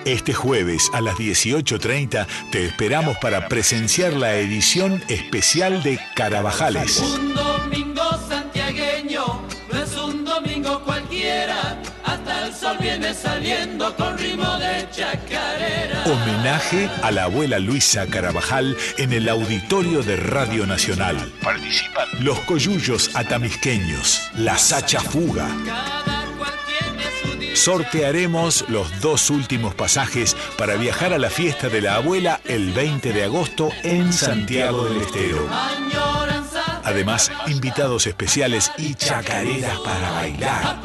Este jueves a las 18.30 te esperamos para presenciar la edición especial de Carabajales. Un domingo santiagueño no es un domingo cualquiera, hasta el sol viene saliendo con ritmo de chacarera. Homenaje a la abuela Luisa Carabajal en el auditorio de Radio Nacional. Participan los coyullos atamisqueños, la Sacha Fuga. Sortearemos los dos últimos pasajes para viajar a la fiesta de la abuela el 20 de agosto en Santiago del Estero. Además, invitados especiales y chacareras para bailar.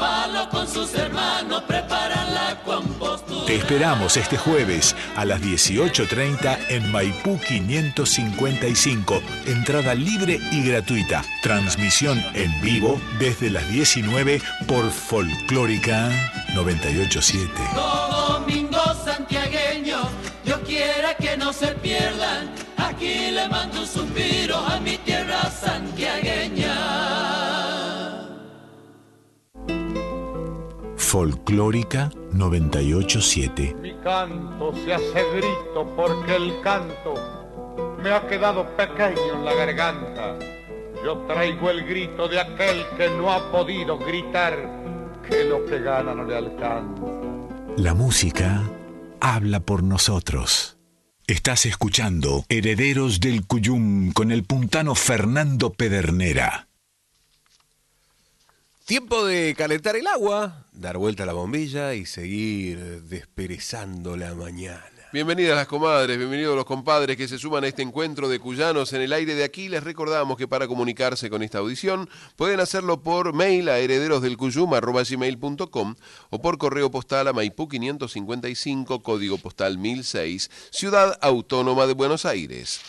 Te esperamos este jueves a las 18.30 en Maipú 555. Entrada libre y gratuita. Transmisión en vivo desde las 19 por Folclórica 987. Domingo santiagueño, Dios quiera que no se pierdan. Aquí le mando un suspiro a mi tierra santiagueña. Folclórica 987. Mi canto se hace grito porque el canto me ha quedado pequeño en la garganta. Yo traigo el grito de aquel que no ha podido gritar que lo que gana no le alcanza. La música habla por nosotros. Estás escuchando Herederos del Cuyum con el puntano Fernando Pedernera. Tiempo de calentar el agua, dar vuelta a la bombilla y seguir desperezando la mañana. Bienvenidas las comadres, bienvenidos los compadres que se suman a este encuentro de cuyanos en el aire de aquí. Les recordamos que para comunicarse con esta audición pueden hacerlo por mail a herederosdelcuyum.com o por correo postal a Maipú 555, código postal 1006, Ciudad Autónoma de Buenos Aires.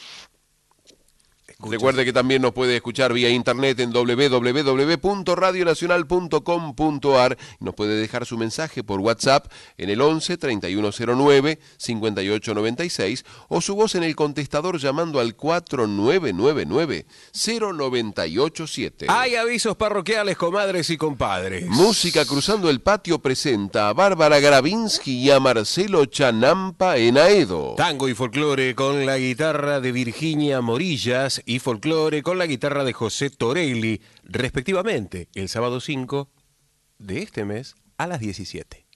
Recuerde que también nos puede escuchar vía internet en www.radionacional.com.ar y nos puede dejar su mensaje por WhatsApp en el 11 3109 5896 o su voz en el contestador llamando al 4999 0987. Hay avisos parroquiales, comadres y compadres. Música Cruzando el Patio presenta a Bárbara Gravinsky y a Marcelo Chanampa en Aedo. Tango y folclore con la guitarra de Virginia Morillas y folclore con la guitarra de José Torelli, respectivamente, el sábado 5 de este mes a las 17.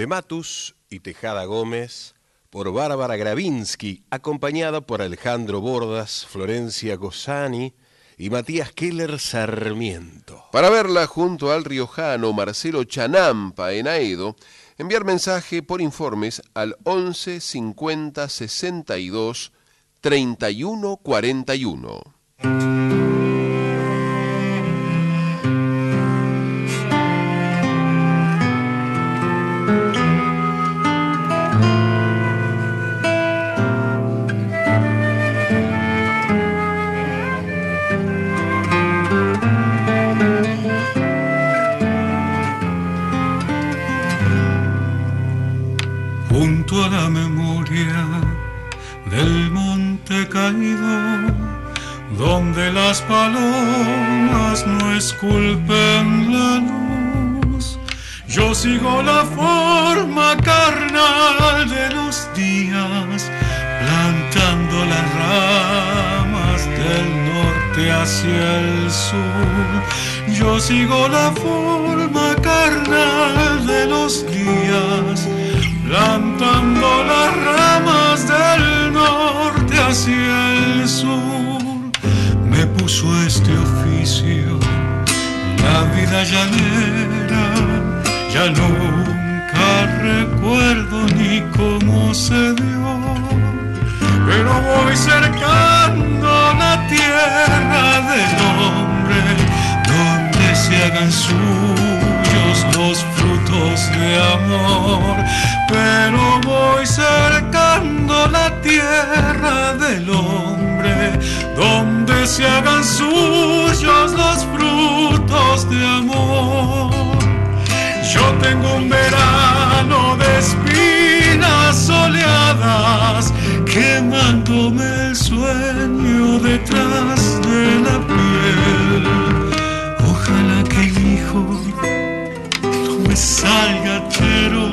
De Matus y Tejada Gómez por Bárbara Gravinsky, acompañada por Alejandro Bordas, Florencia Gosani y Matías Keller Sarmiento. Para verla junto al riojano Marcelo Chanampa en Aedo, enviar mensaje por informes al 11 50 62 31 41. Palomas no esculpen la luz. Yo sigo la forma carnal de los días, plantando las ramas del norte hacia el sur. Yo sigo la forma carnal de los días plantando las ramas del norte hacia el sur. Puso este oficio, la vida llanera, ya nunca recuerdo ni cómo se dio, pero voy cercando la tierra del hombre, donde se hagan suyos los frutos de amor pero voy cercando la tierra del hombre, donde se hagan suyos los frutos de amor. Yo tengo un verano de espinas soleadas, quemándome el sueño detrás de la piel. Ojalá que el hijo me salga chero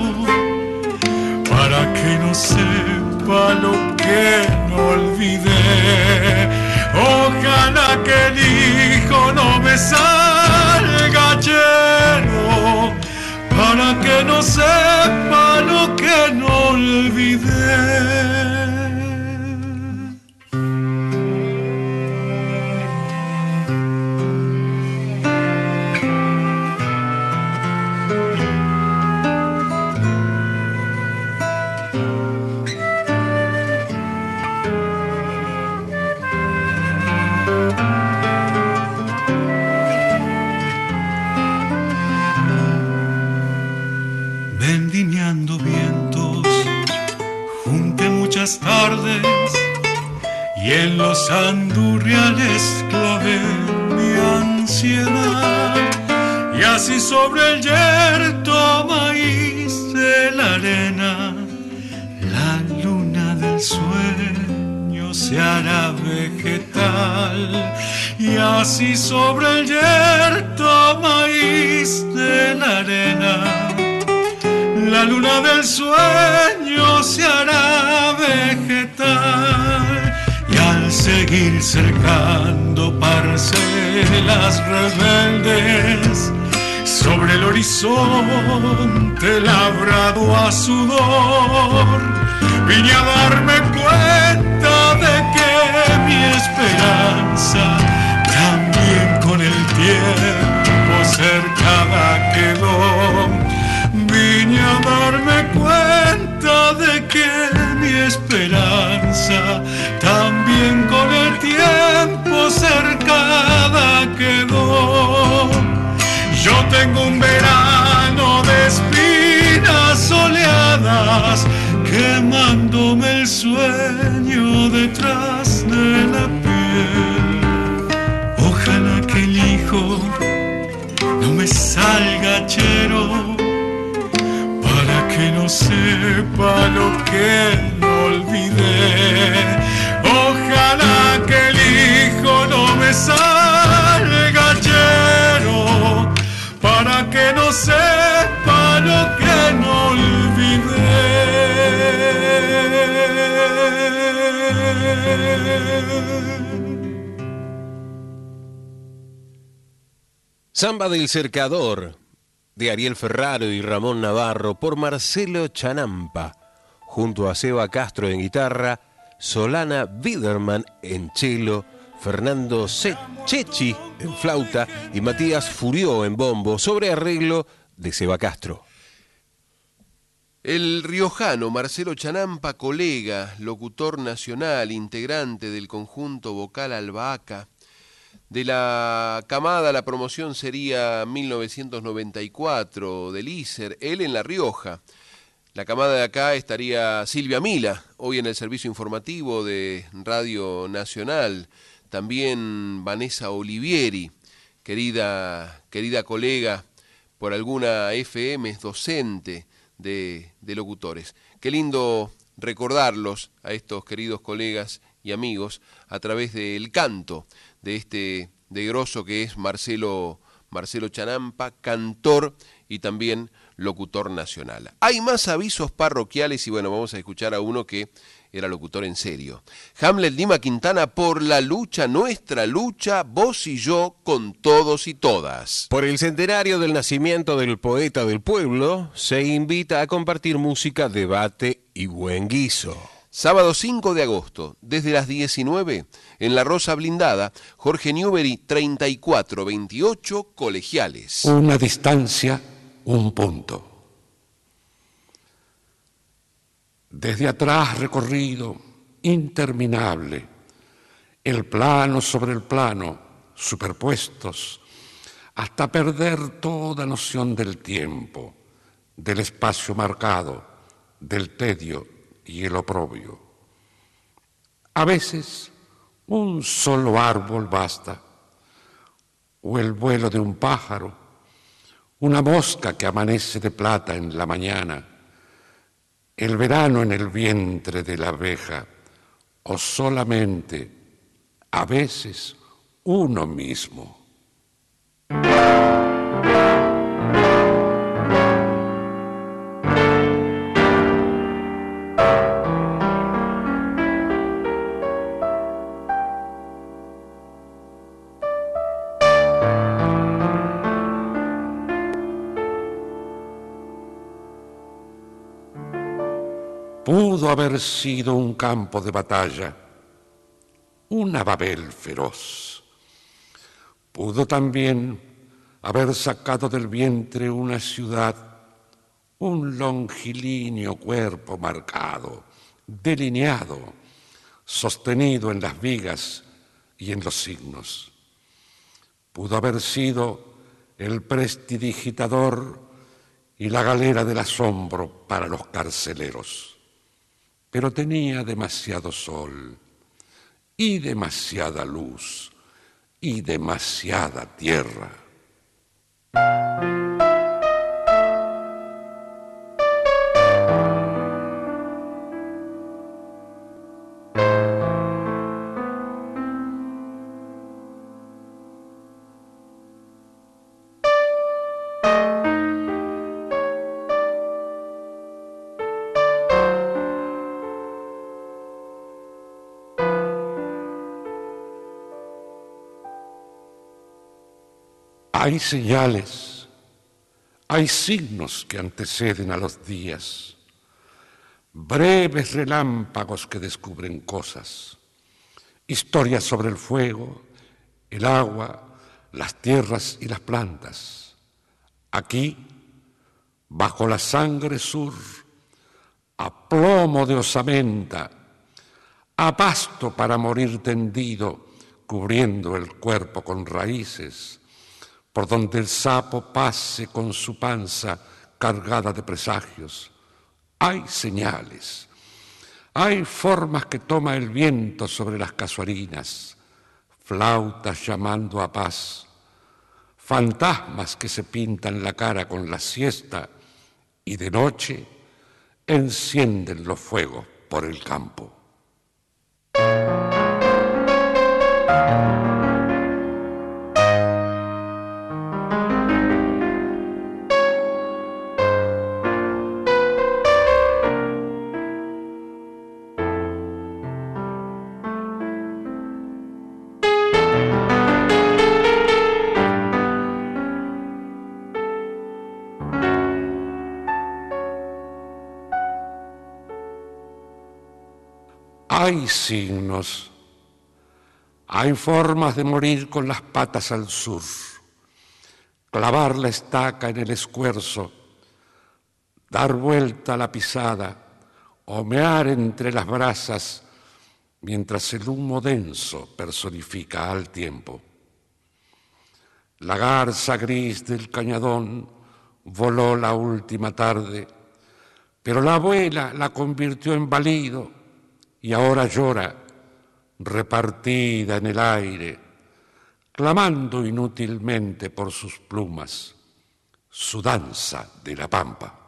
para que no sepa lo que no olvidé. Ojalá que el hijo no me salga lleno, para que no sepa lo que no olvidé. Love. Del Cercador, de Ariel Ferraro y Ramón Navarro por Marcelo Chanampa, junto a Seba Castro en guitarra, Solana Biderman en cello, Fernando Chechi en flauta y Matías Furió en bombo, sobre arreglo de Seba Castro. El riojano Marcelo Chanampa, colega, locutor nacional, integrante del conjunto vocal Albahaca, de la camada la promoción sería 1994 del ISER, él en La Rioja. La camada de acá estaría Silvia Mila, hoy en el servicio informativo de Radio Nacional. También Vanessa Olivieri, querida, querida colega por alguna FM, docente de, de locutores. Qué lindo recordarlos a estos queridos colegas y amigos a través del canto de este de grosso que es Marcelo, Marcelo Chanampa, cantor y también locutor nacional. Hay más avisos parroquiales y bueno, vamos a escuchar a uno que era locutor en serio. Hamlet Lima Quintana por la lucha, nuestra lucha, vos y yo con todos y todas. Por el centenario del nacimiento del poeta del pueblo, se invita a compartir música, debate y buen guiso. Sábado 5 de agosto, desde las 19, en La Rosa Blindada, Jorge Newbery 3428 Colegiales. Una distancia, un punto. Desde atrás recorrido, interminable, el plano sobre el plano, superpuestos, hasta perder toda noción del tiempo, del espacio marcado, del tedio y el oprobio. A veces un solo árbol basta, o el vuelo de un pájaro, una mosca que amanece de plata en la mañana, el verano en el vientre de la abeja, o solamente, a veces, uno mismo. Haber sido un campo de batalla, una Babel feroz. Pudo también haber sacado del vientre una ciudad, un longilíneo cuerpo marcado, delineado, sostenido en las vigas y en los signos. Pudo haber sido el prestidigitador y la galera del asombro para los carceleros pero tenía demasiado sol y demasiada luz y demasiada tierra. Hay señales, hay signos que anteceden a los días, breves relámpagos que descubren cosas, historias sobre el fuego, el agua, las tierras y las plantas. Aquí, bajo la sangre sur, a plomo de osamenta, a pasto para morir tendido, cubriendo el cuerpo con raíces, por donde el sapo pase con su panza cargada de presagios. Hay señales, hay formas que toma el viento sobre las casuarinas, flautas llamando a paz, fantasmas que se pintan la cara con la siesta y de noche encienden los fuegos por el campo. Hay signos, hay formas de morir con las patas al sur, clavar la estaca en el escuerzo, dar vuelta a la pisada, homear entre las brasas mientras el humo denso personifica al tiempo. La garza gris del cañadón voló la última tarde, pero la abuela la convirtió en balido y ahora llora, repartida en el aire, clamando inútilmente por sus plumas, su danza de la pampa.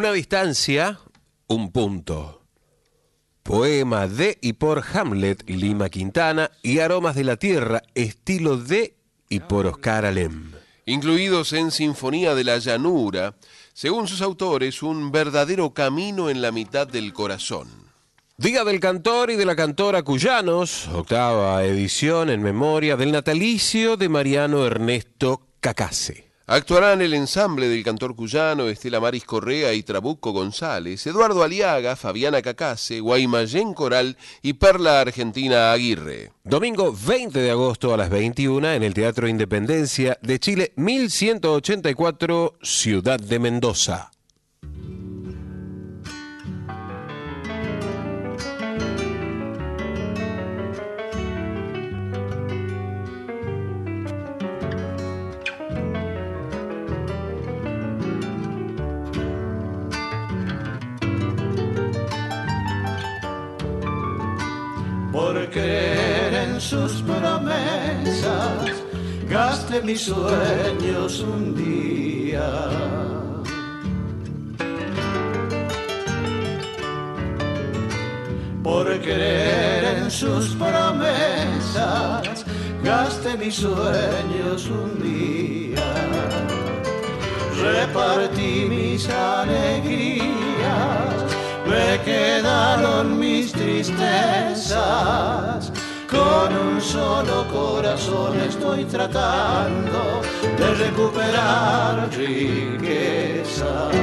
Una distancia, un punto. Poema de y por Hamlet, Lima Quintana y Aromas de la Tierra, estilo de y por Oscar Alem. Incluidos en Sinfonía de la Llanura, según sus autores, un verdadero camino en la mitad del corazón. Día del cantor y de la cantora Cuyanos, octava edición en memoria del natalicio de Mariano Ernesto Cacase. Actuarán el ensamble del cantor cuyano Estela Maris Correa y Trabuco González, Eduardo Aliaga, Fabiana Cacase, Guaymallén Coral y Perla Argentina Aguirre. Domingo 20 de agosto a las 21 en el Teatro Independencia de Chile 1184, Ciudad de Mendoza. Creer en sus promesas, gaste mis sueños un día. por creer en sus promesas, gaste mis sueños un día. Repartí mis alegrías, me quedaron mis tristezas. Con un solo corazón estoy tratando de recuperar riquezas.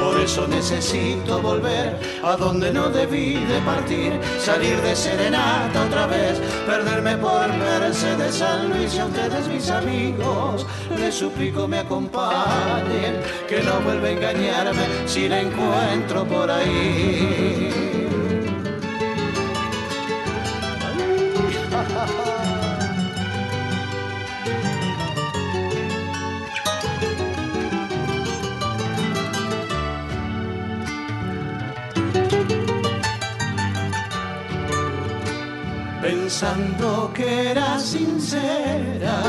Por eso necesito volver a donde no debí de partir, salir de serenata otra vez, perderme por Mercedes San Luis y a ustedes mis amigos, les suplico me acompañen, que no vuelva a engañarme si la encuentro por ahí. Pensando que era sincera,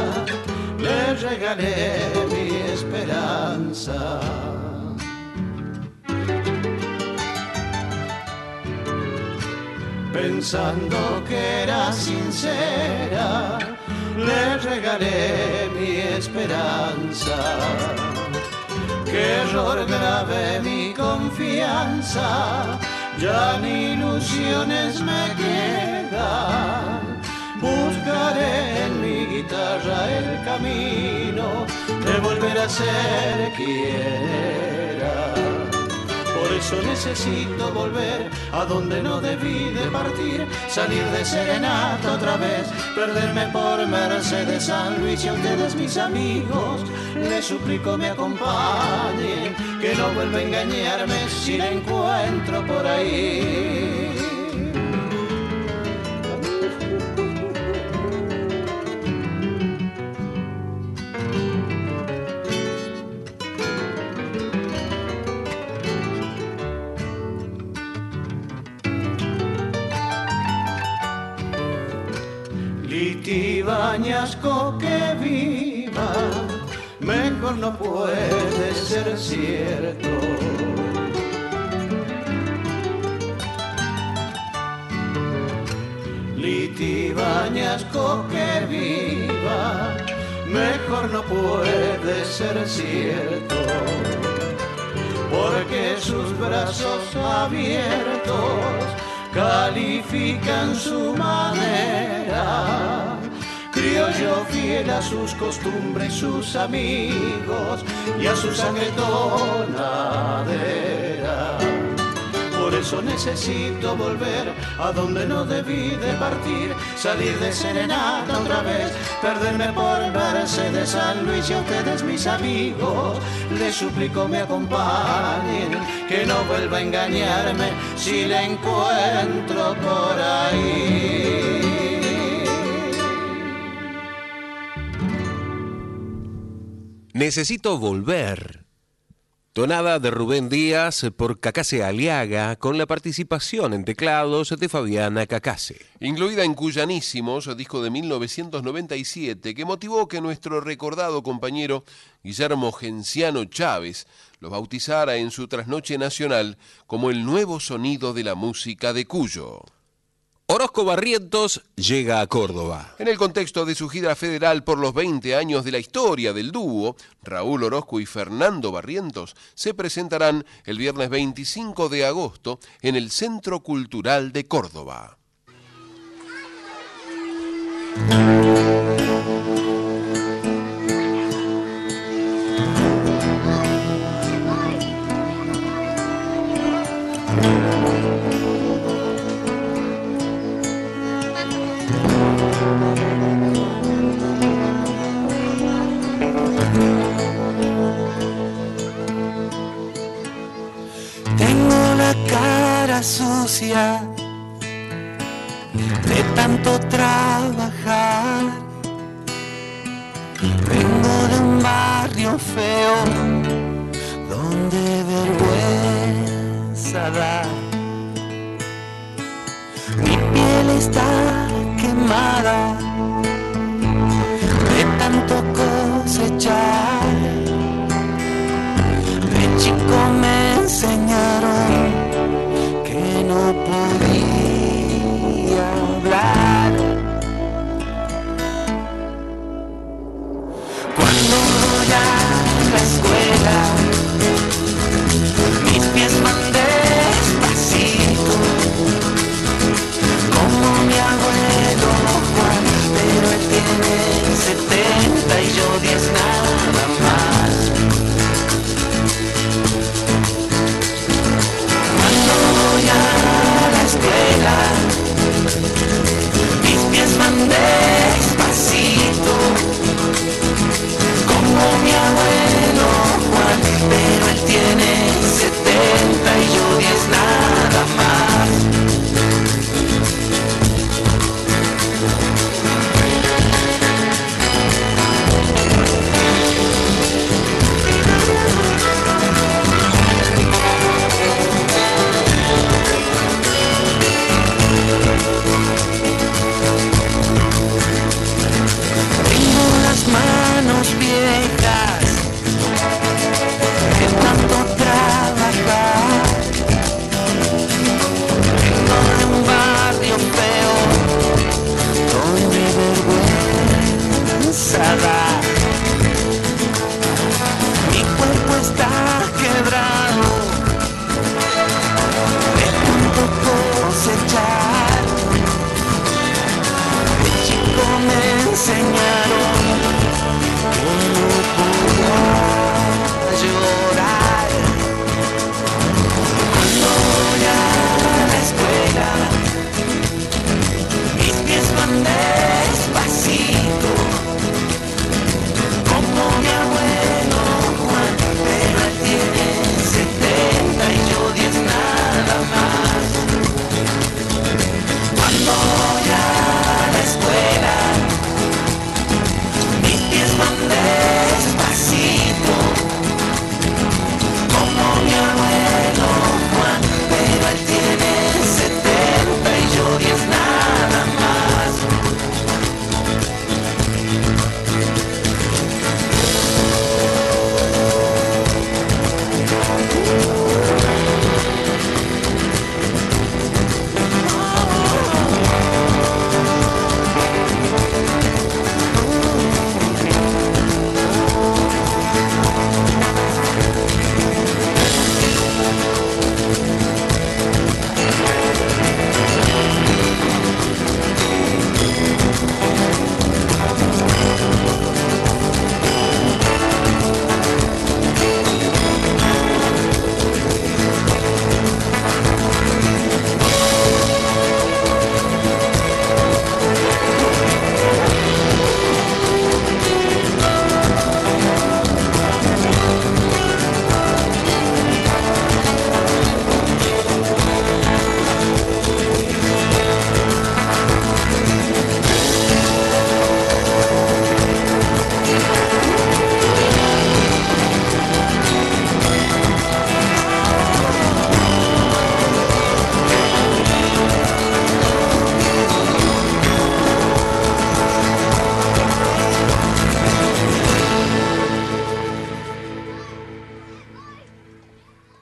le regalé mi esperanza. Pensando que era sincera, le regalé mi esperanza. Qué error grave mi confianza, ya ni ilusiones me quedan. Buscaré en mi guitarra el camino de volver a ser quien era. Por eso necesito volver a donde no debí de partir, salir de serenata otra vez, perderme por Mercedes San Luis y a ustedes mis amigos, les suplico me acompañen, que no vuelva a engañarme si la encuentro por ahí. Litibañasco que viva, mejor no puede ser cierto. Litibañasco que viva, mejor no puede ser cierto. Porque sus brazos abiertos califican su madera. Criollo fiel a sus costumbres, sus amigos y a su sangre tonadera. Por eso necesito volver a donde no debí de partir, salir de serenata otra vez, perderme por Mercedes San Luis y a ustedes mis amigos. Les suplico me acompañen, que no vuelva a engañarme si la encuentro por ahí. Necesito volver. Tonada de Rubén Díaz por Cacase Aliaga con la participación en teclados de Fabiana Cacase. Incluida en Cuyanísimos, disco de 1997, que motivó que nuestro recordado compañero Guillermo Genciano Chávez los bautizara en su trasnoche nacional como el nuevo sonido de la música de Cuyo. Orozco Barrientos llega a Córdoba. En el contexto de su gira federal por los 20 años de la historia del dúo, Raúl Orozco y Fernando Barrientos se presentarán el viernes 25 de agosto en el Centro Cultural de Córdoba. Sucia de tanto trabajar. Vengo de un barrio feo donde vergüenza da. Mi piel está quemada de tanto cosechar. De chico me enseñaron que abuelo Juan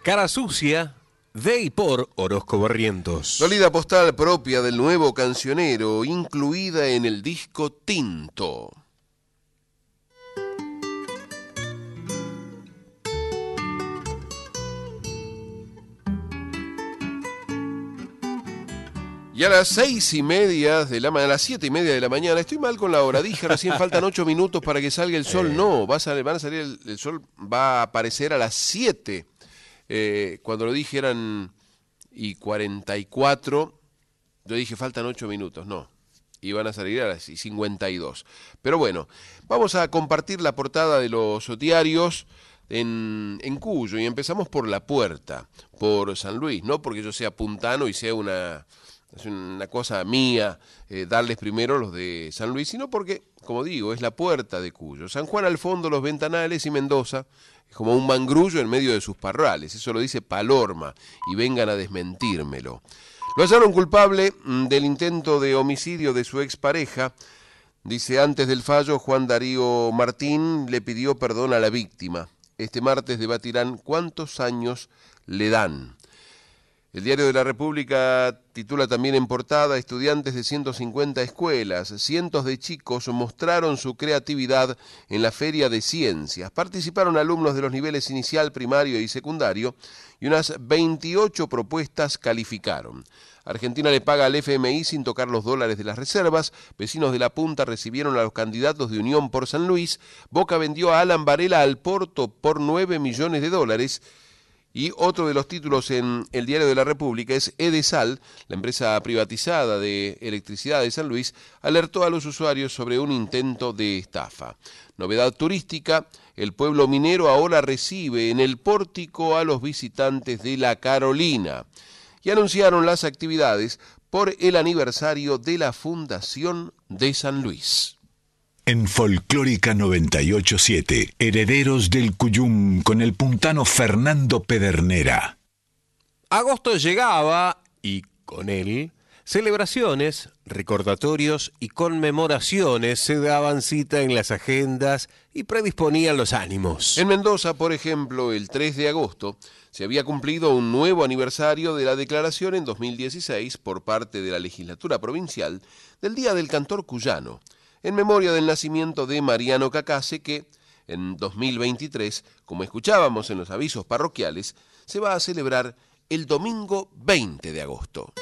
Cara sucia de y por Orozco Barrientos. Solida postal propia del nuevo cancionero, incluida en el disco Tinto. Y a las seis y media de la mañana, a las siete y media de la mañana, estoy mal con la hora, dije recién faltan ocho minutos para que salga el sol. *laughs* No, va a salir, van a salir el, el sol va a aparecer a las siete. Eh, cuando lo dije eran y 44, yo dije faltan ocho minutos, no. Y van a salir a las y 52. Pero bueno, vamos a compartir la portada de los diarios en, en Cuyo y empezamos por la puerta, por San Luis, no porque yo sea puntano y sea una, una cosa mía eh, darles primero los de San Luis, sino porque, como digo, es la puerta de Cuyo. San Juan al fondo, los ventanales y Mendoza es como un mangrullo en medio de sus parrales. Eso lo dice Palorma y vengan a desmentírmelo. Lo hallaron culpable mm, del intento de homicidio de su expareja. Dice, antes del fallo, Juan Darío Martín le pidió perdón a la víctima. Este martes debatirán cuántos años le dan. El diario de la República titula también en portada Estudiantes de 150 escuelas. Cientos de chicos mostraron su creatividad en la Feria de Ciencias. Participaron alumnos de los niveles inicial, primario y secundario y unas 28 propuestas calificaron. Argentina le paga al FMI sin tocar los dólares de las reservas. Vecinos de la Punta recibieron a los candidatos de Unión por San Luis. Boca vendió a Alan Varela al Porto por 9 millones de dólares. Y otro de los títulos en el Diario de la República es Edesal, la empresa privatizada de electricidad de San Luis, alertó a los usuarios sobre un intento de estafa. Novedad turística, el pueblo minero ahora recibe en el pórtico a los visitantes de la Carolina. Y anunciaron las actividades por el aniversario de la Fundación de San Luis. En Folclórica 987, Herederos del Cuyum con el puntano Fernando Pedernera. Agosto llegaba y con él celebraciones, recordatorios y conmemoraciones se daban cita en las agendas y predisponían los ánimos. En Mendoza, por ejemplo, el 3 de agosto, se había cumplido un nuevo aniversario de la declaración en 2016 por parte de la legislatura provincial del Día del Cantor Cuyano, en memoria del nacimiento de Mariano Cacase que, en 2023, como escuchábamos en los avisos parroquiales, se va a celebrar el domingo 20 de agosto.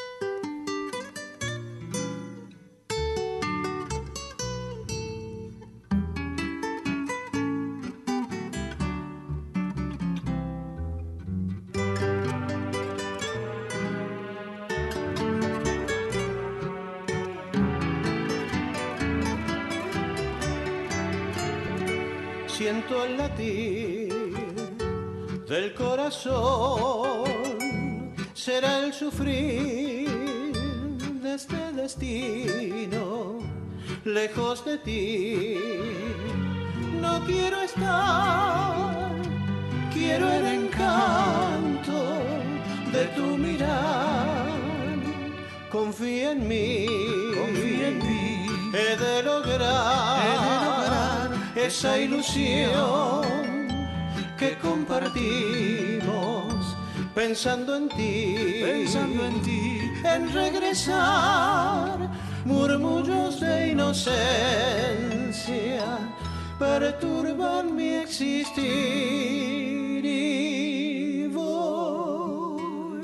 Siento el latir del corazón, será el sufrir de este destino, lejos de ti. No quiero estar, quiero el encanto de tu mirar. Confía en mí, confía en mí. He de lograr, he de lograr esa ilusión que compartimos pensando en ti, pensando en ti, en regresar, murmullos de inocencia perturban mi existir y voy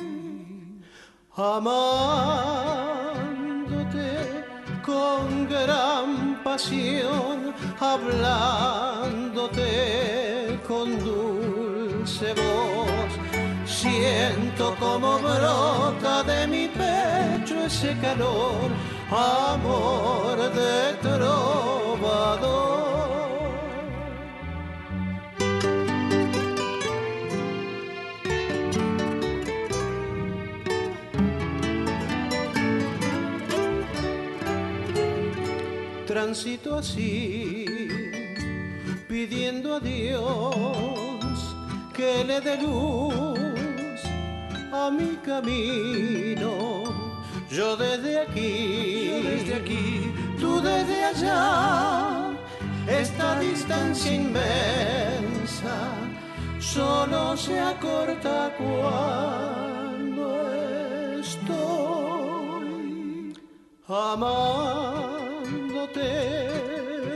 amándote con gran pasión, hablándote con dulce voz. Siento como brota de mi pecho ese calor, amor de trovador. Transito así, pidiendo a Dios que le dé luz a mi camino. Yo desde aquí, yo desde aquí, tú desde allá, esta distancia inmensa solo se acorta cuando estoy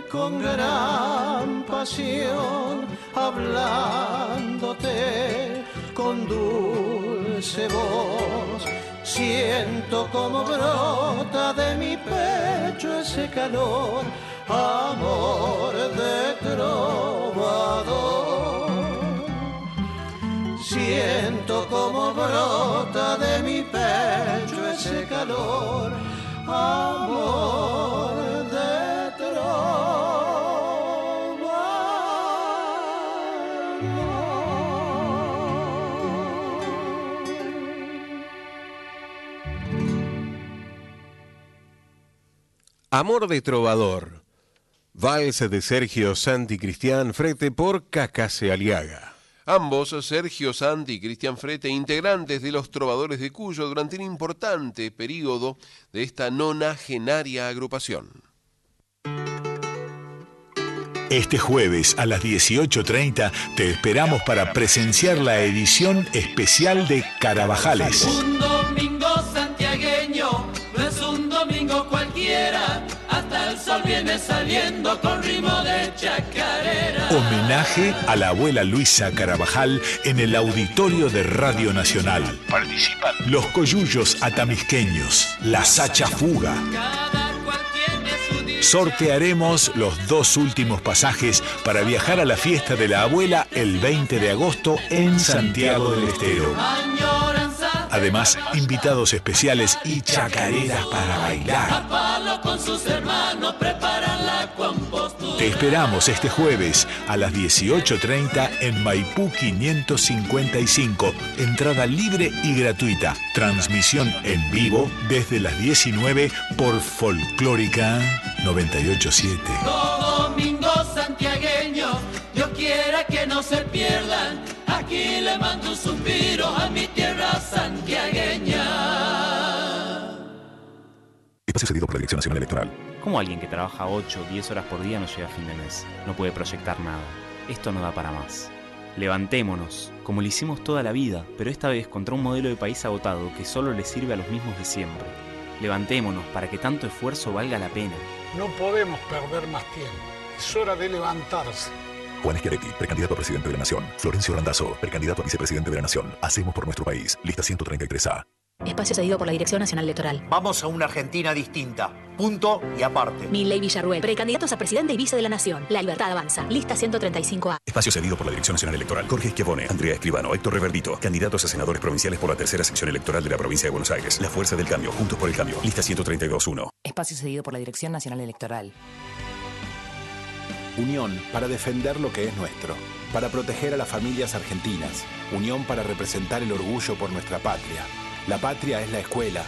con gran pasión, hablándote con dulce voz. Siento como brota de mi pecho ese calor, amor de trovador. Siento como brota de mi pecho ese calor, amor Amor de Trovador. Vals de Sergio Santi Cristian Frete por Cacase Aliaga. Ambos, Sergio Santi y Cristian Frete, integrantes de los Trovadores de Cuyo durante un importante periodo de esta nonagenaria agrupación. Este jueves a las 18.30 te esperamos para presenciar la edición especial de Carabajales. Un domingo sol viene saliendo con ritmo de chacarera. Homenaje a la abuela Luisa Carabajal en el auditorio de Radio Nacional. Participan los coyullos atamisqueños, la Sacha Fuga. Sortearemos los dos últimos pasajes para viajar a la fiesta de la abuela el 20 de agosto en Santiago del Estero. Además, invitados especiales y chacareras para bailar. Te esperamos este jueves a las 18.30 en Maipú 555. Entrada libre y gratuita. Transmisión en vivo desde las 19 por Folclórica 987. Todo domingo santiagueño, Dios quiera que no se pierdan. Aquí le mando un suspiro a mi tierra santiagueña. Espacio cedido por la Dirección Nacional Electoral. ¿Cómo alguien que trabaja 8 o 10 horas por día no llega a fin de mes? No puede proyectar nada. Esto no da para más. Levantémonos, como lo hicimos toda la vida, pero esta vez contra un modelo de país agotado que solo le sirve a los mismos de siempre. Levantémonos para que tanto esfuerzo valga la pena. No podemos perder más tiempo. Es hora de levantarse. Juan Schiaretti, precandidato a presidente de la Nación. Florencio Randazzo, precandidato a vicepresidente de la Nación. Hacemos por nuestro país. Lista 133A. Espacio cedido por la Dirección Nacional Electoral. Vamos a una Argentina distinta. Punto y aparte. Milley Villarruel, precandidatos a presidente y vice de la Nación. La libertad avanza. Lista 135A. Espacio cedido por la Dirección Nacional Electoral. Jorge Schiavone, Andrea Escribano, Héctor Reverdito, candidatos a senadores provinciales por la tercera sección electoral de la provincia de Buenos Aires. La Fuerza del Cambio, Juntos por el Cambio. Lista 132.1. Espacio cedido por la Dirección Nacional Electoral. Unión para defender lo que es nuestro, para proteger a las familias argentinas, unión para representar el orgullo por nuestra patria. La patria es la escuela,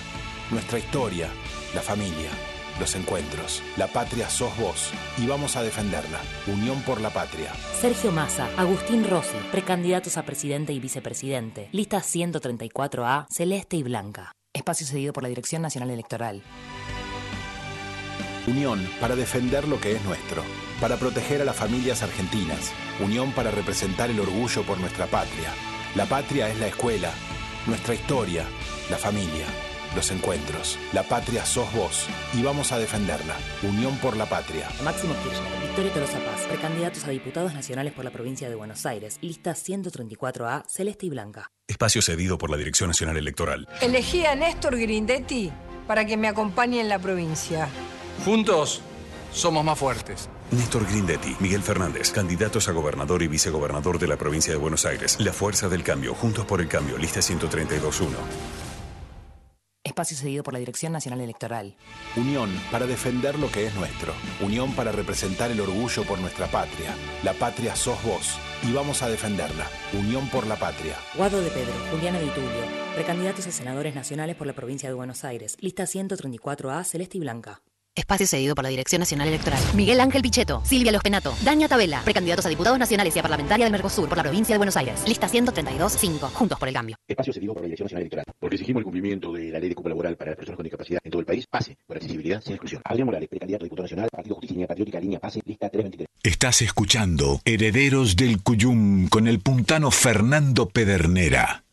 nuestra historia, la familia, los encuentros. La patria sos vos y vamos a defenderla. Unión por la patria. Sergio Massa, Agustín Rossi, precandidatos a presidente y vicepresidente. Lista 134A, celeste y blanca. Espacio cedido por la Dirección Nacional Electoral. Unión para defender lo que es nuestro, para proteger a las familias argentinas, unión para representar el orgullo por nuestra patria. La patria es la escuela, nuestra historia, la familia, los encuentros. La patria sos vos y vamos a defenderla. Unión por la patria. Máximo Kirchner, Victoria Tolosa Paz, precandidatos a diputados nacionales por la provincia de Buenos Aires. Lista 134A, celeste y blanca. Espacio cedido por la Dirección Nacional Electoral. Elegí a Néstor Grindetti para que me acompañe en la provincia. Juntos somos más fuertes. Néstor Grindetti, Miguel Fernández, candidatos a gobernador y vicegobernador de la provincia de Buenos Aires. La Fuerza del Cambio, Juntos por el Cambio, lista 132.1. Espacio cedido por la Dirección Nacional Electoral. Unión para defender lo que es nuestro. Unión para representar el orgullo por nuestra patria. La patria sos vos y vamos a defenderla. Unión por la patria. Guado de Pedro, Juliana Di Tulio, precandidatos a senadores nacionales por la provincia de Buenos Aires. Lista 134A, celeste y blanca. Espacio cedido por la Dirección Nacional Electoral. Miguel Ángel Pichetto, Silvia Lospenato, Daña Tabela, precandidatos a diputados nacionales y a parlamentaria del Mercosur por la provincia de Buenos Aires. Lista 132-5, Juntos por el Cambio. Espacio cedido por la Dirección Nacional Electoral. Porque exigimos el cumplimiento de la ley de cupo laboral para las personas con discapacidad en todo el país. Pase por accesibilidad sin exclusión. Adrián Morales, precandidato a diputado nacional, Partido Justicia y Unidad Patriótica, línea Pase, lista 323. Estás escuchando Herederos del Cuyum con el puntano Fernando Pedernera.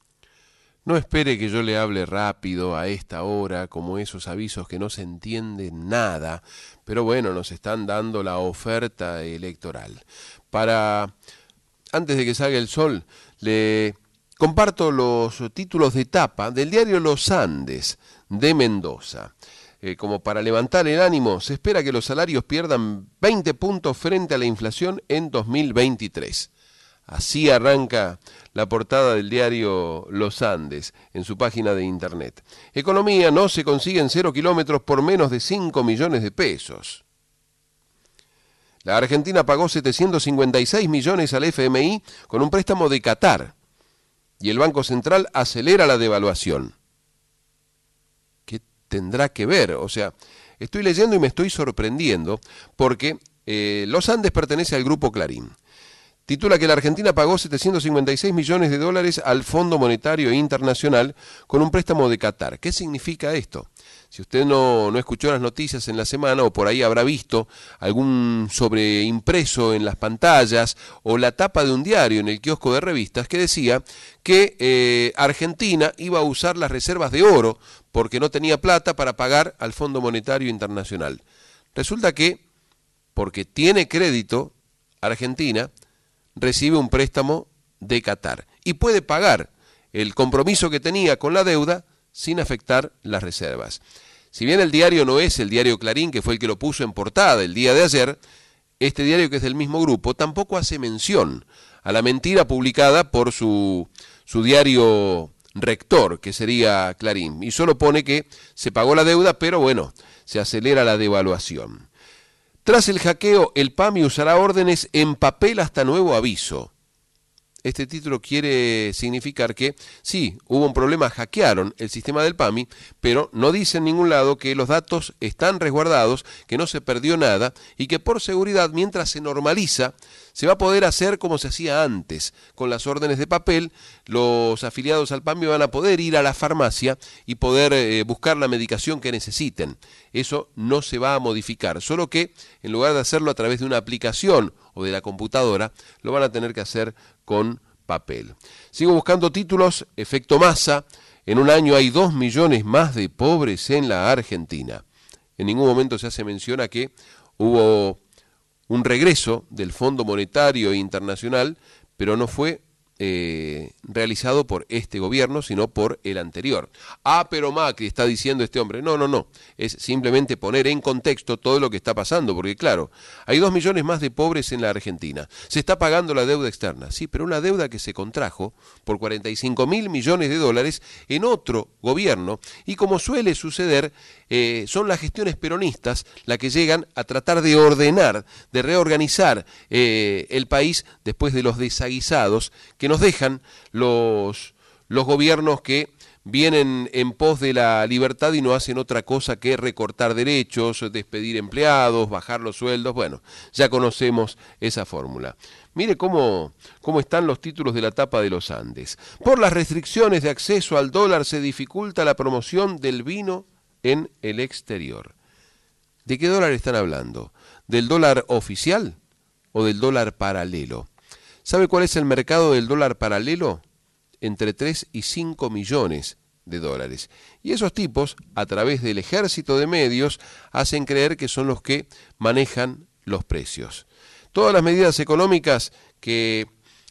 No espere que yo le hable rápido a esta hora, como esos avisos que no se entiende nada, pero bueno, nos están dando la oferta electoral. Para, antes de que salga el sol, le comparto los títulos de tapa del diario Los Andes de Mendoza. Eh, como para levantar el ánimo, se espera que los salarios pierdan 20 puntos frente a la inflación en 2023. Así arranca la portada del diario Los Andes en su página de internet. Economía no se consigue en cero kilómetros por menos de 5 millones de pesos. La Argentina pagó 756 millones al FMI con un préstamo de Qatar y el Banco Central acelera la devaluación. ¿Qué tendrá que ver? O sea, estoy leyendo y me estoy sorprendiendo porque eh, Los Andes pertenece al grupo Clarín titula que la Argentina pagó 756 millones de dólares al Fondo Monetario Internacional con un préstamo de Qatar. ¿Qué significa esto? Si usted no, no, escuchó las noticias en la semana o por ahí habrá visto algún sobreimpreso en las pantallas o la tapa de un diario en el kiosco de revistas que decía que eh, Argentina iba a usar las reservas de oro porque no tenía plata para pagar al Fondo Monetario Internacional. Resulta que, porque tiene crédito, Argentina, recibe un préstamo de Qatar y puede pagar el compromiso que tenía con la deuda sin afectar las reservas. Si bien el diario no es el diario Clarín, que fue el que lo puso en portada el día de ayer, este diario que es del mismo grupo tampoco hace mención a la mentira publicada por su, su diario rector, que sería Clarín, y solo pone que se pagó la deuda, pero bueno, se acelera la devaluación. Tras el hackeo, el PAMI usará órdenes en papel hasta nuevo aviso. Este título quiere significar que sí, hubo un problema, hackearon el sistema del PAMI, pero no dice en ningún lado que los datos están resguardados, que no se perdió nada y que por seguridad, mientras se normaliza, se va a poder hacer como se hacía antes. Con las órdenes de papel, los afiliados al PAMI van a poder ir a la farmacia y poder eh, buscar la medicación que necesiten. Eso no se va a modificar, solo que en lugar de hacerlo a través de una aplicación o de la computadora, lo van a tener que hacer con papel. Sigo buscando títulos, efecto masa. En un año hay dos millones más de pobres en la Argentina. En ningún momento se hace mención a que hubo un regreso del Fondo Monetario Internacional, pero no fue eh, realizado por este gobierno, sino por el anterior. Ah, pero Macri está diciendo este hombre. No, no, no. Es simplemente poner en contexto todo lo que está pasando, porque claro, hay dos millones más de pobres en la Argentina. Se está pagando la deuda externa, sí, pero una deuda que se contrajo por 45 mil millones de dólares en otro gobierno. Y como suele suceder, eh, son las gestiones peronistas las que llegan a tratar de ordenar, de reorganizar eh, el país después de los desaguisados que nos dejan los, los gobiernos que vienen en pos de la libertad y no hacen otra cosa que recortar derechos, despedir empleados, bajar los sueldos. Bueno, ya conocemos esa fórmula. Mire cómo, cómo están los títulos de la tapa de los Andes. Por las restricciones de acceso al dólar se dificulta la promoción del vino en el exterior. ¿De qué dólar están hablando? ¿Del dólar oficial o del dólar paralelo? ¿Sabe cuál es el mercado del dólar paralelo? Entre 3 y 5 millones de dólares. Y esos tipos, a través del ejército de medios, hacen creer que son los que manejan los precios. Todas las medidas económicas que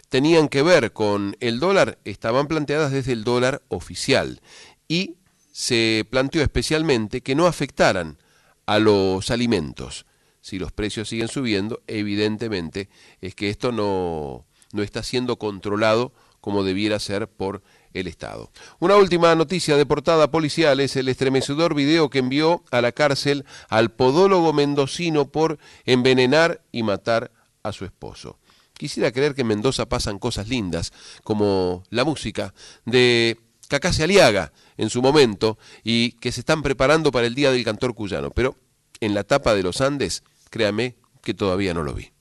tenían que ver con el dólar estaban planteadas desde el dólar oficial y se planteó especialmente que no afectaran a los alimentos si los precios siguen subiendo, evidentemente es que esto no, no está siendo controlado como debiera ser por el Estado. Una última noticia de portada policial es el estremecedor video que envió a la cárcel al podólogo mendocino por envenenar y matar a su esposo. Quisiera creer que en Mendoza pasan cosas lindas, como la música de Cacase Aliaga en su momento y que se están preparando para el Día del Cantor Cuyano. Pero en la tapa de los Andes Créame que todavía no lo vi.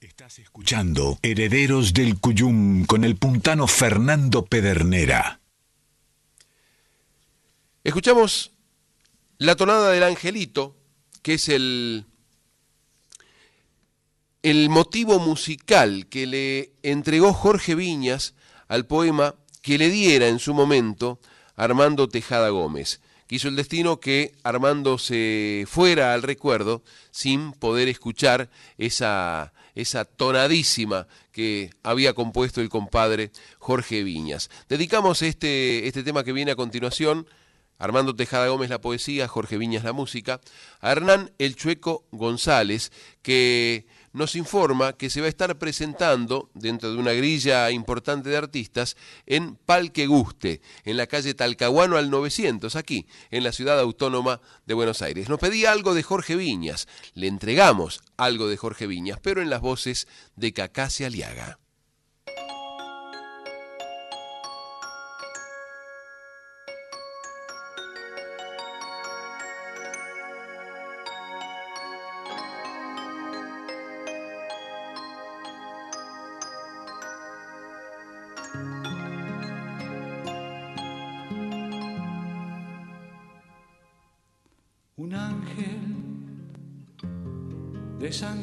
Estás escuchando Herederos del Cuyum con el puntano Fernando Pedernera. Escuchamos la tonada del angelito, que es el, el motivo musical que le entregó Jorge Viñas al poema que le diera en su momento Armando Tejada Gómez quiso el destino que Armando se fuera al recuerdo sin poder escuchar esa, esa tonadísima que había compuesto el compadre Jorge Viñas. Dedicamos este, este tema que viene a continuación, Armando Tejada Gómez la poesía, Jorge Viñas la música, a Hernán El Chueco González, que nos informa que se va a estar presentando dentro de una grilla importante de artistas en Palque Guste, en la calle Talcahuano al 900, aquí, en la ciudad autónoma de Buenos Aires. Nos pedía algo de Jorge Viñas, le entregamos algo de Jorge Viñas, pero en las voces de Cacase Aliaga.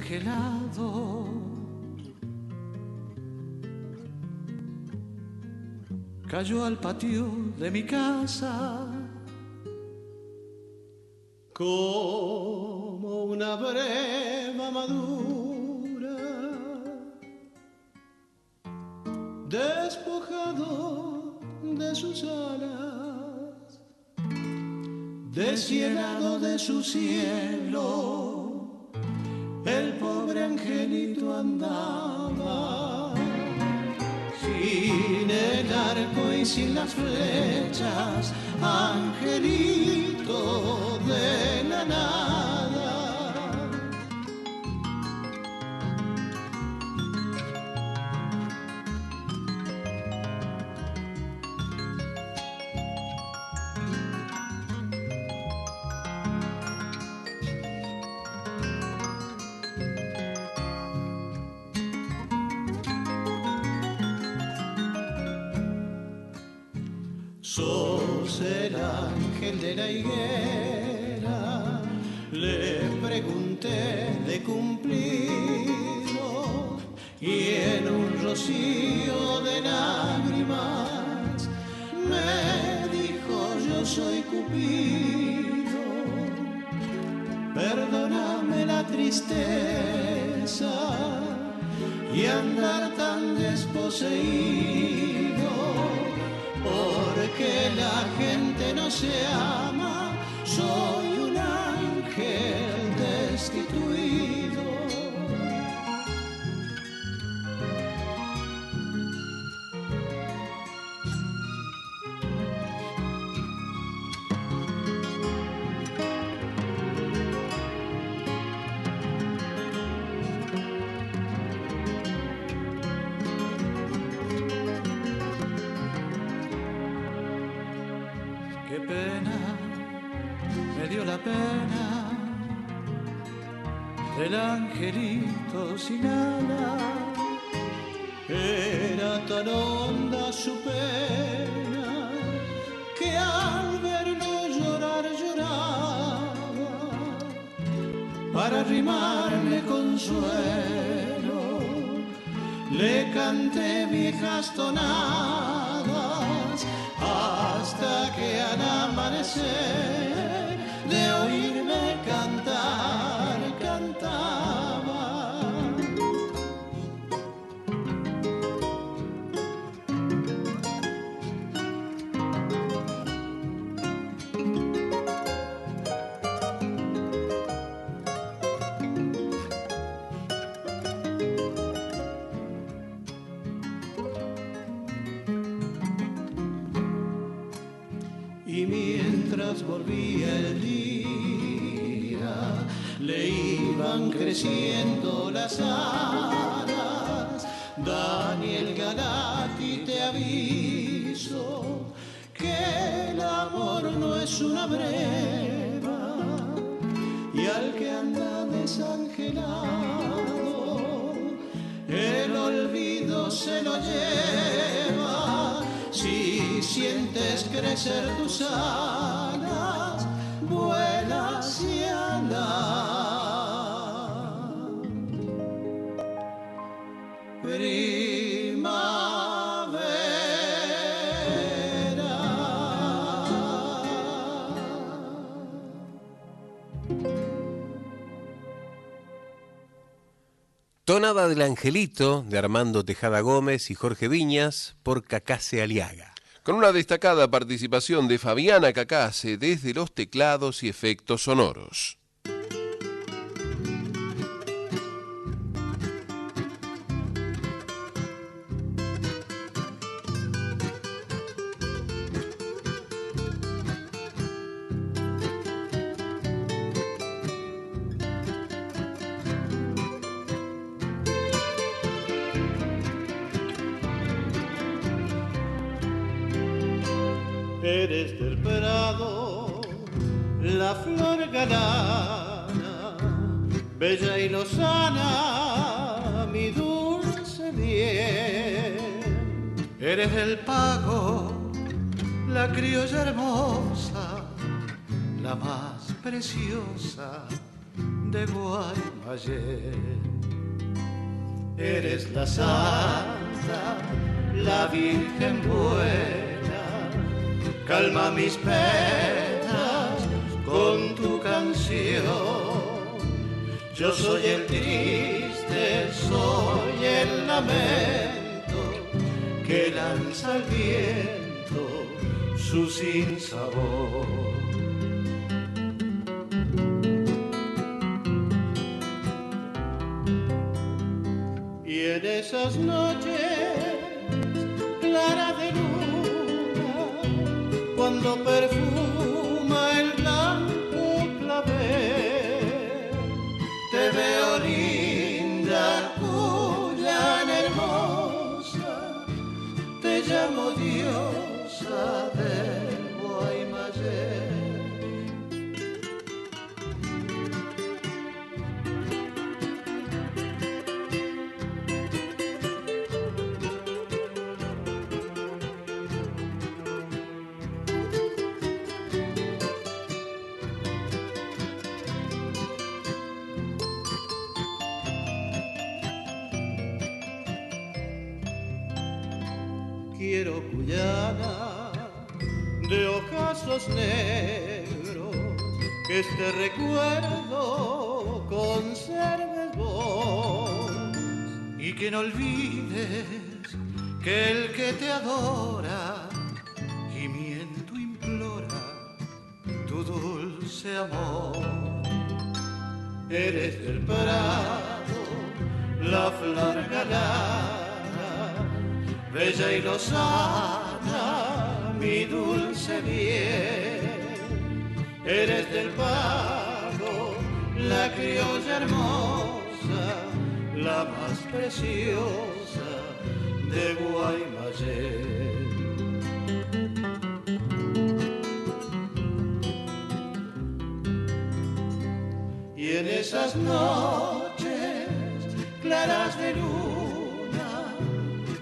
Desangelado cayó al patio de mi casa como una breva madura despojado de sus alas deshielado de su cielo, angelito andaba sin el arco y sin las flechas, angelito Tonada del Angelito, de Armando Tejada Gómez y Jorge Viñas, por Cacase Aliaga. Con una destacada participación de Fabiana Cacase desde los teclados y efectos sonoros. preciosa de Guaymallén. Eres la santa, la virgen buena, calma mis penas con tu canción. Yo soy el triste, soy el lamento que lanza el viento su sinsabor. esas noches claras de luna, cuando perfume este recuerdo conserves vos y que no olvides que el que te adora y miento implora tu dulce amor. Eres del prado, la flor galana, bella y lozana, mi dulce bien Eres del pago, la criolla hermosa, la más preciosa de Guaymallén. Y en esas noches claras de luna,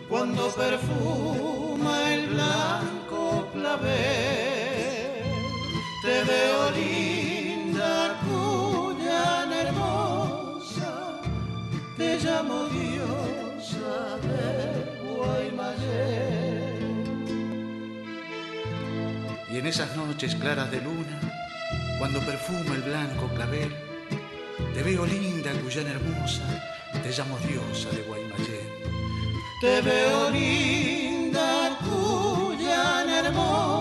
cuando perfuma el blanco clavel, te veo linda, cuya hermosa, te llamo diosa de Guaymallén. Y en esas noches claras de luna, cuando perfuma el blanco clavel, te veo linda, Guyana hermosa, te llamo diosa de Guaymallén. Te veo linda, cuyana hermosa,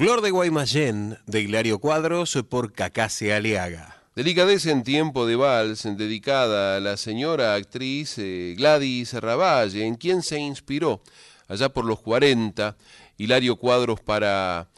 Flor de Guaymallén, de Hilario Cuadros, por Cacase Aliaga. Delicadeza en tiempo de vals, dedicada a la señora actriz eh, Gladys Ravalle, en quien se inspiró allá por los 40 Hilario Cuadros para,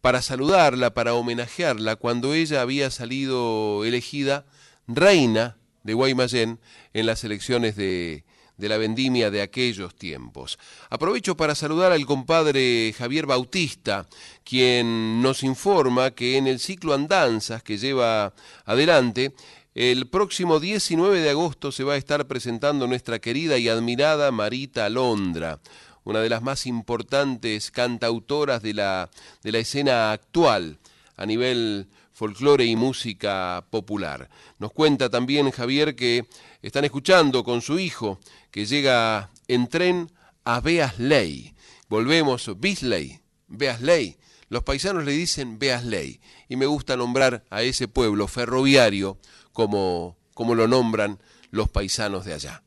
para saludarla, para homenajearla, cuando ella había salido elegida reina de Guaymallén en las elecciones de, de la vendimia de aquellos tiempos. Aprovecho para saludar al compadre Javier Bautista, quien nos informa que en el ciclo Andanzas que lleva adelante, el próximo 19 de agosto se va a estar presentando nuestra querida y admirada Marita Alondra, una de las más importantes cantautoras de la, de la escena actual a nivel folclore y música popular. Nos cuenta también Javier que están escuchando con su hijo que llega en tren a Beasley. Volvemos, Bisley, Beasley. Los paisanos le dicen Beasley y me gusta nombrar a ese pueblo ferroviario como, como lo nombran los paisanos de allá.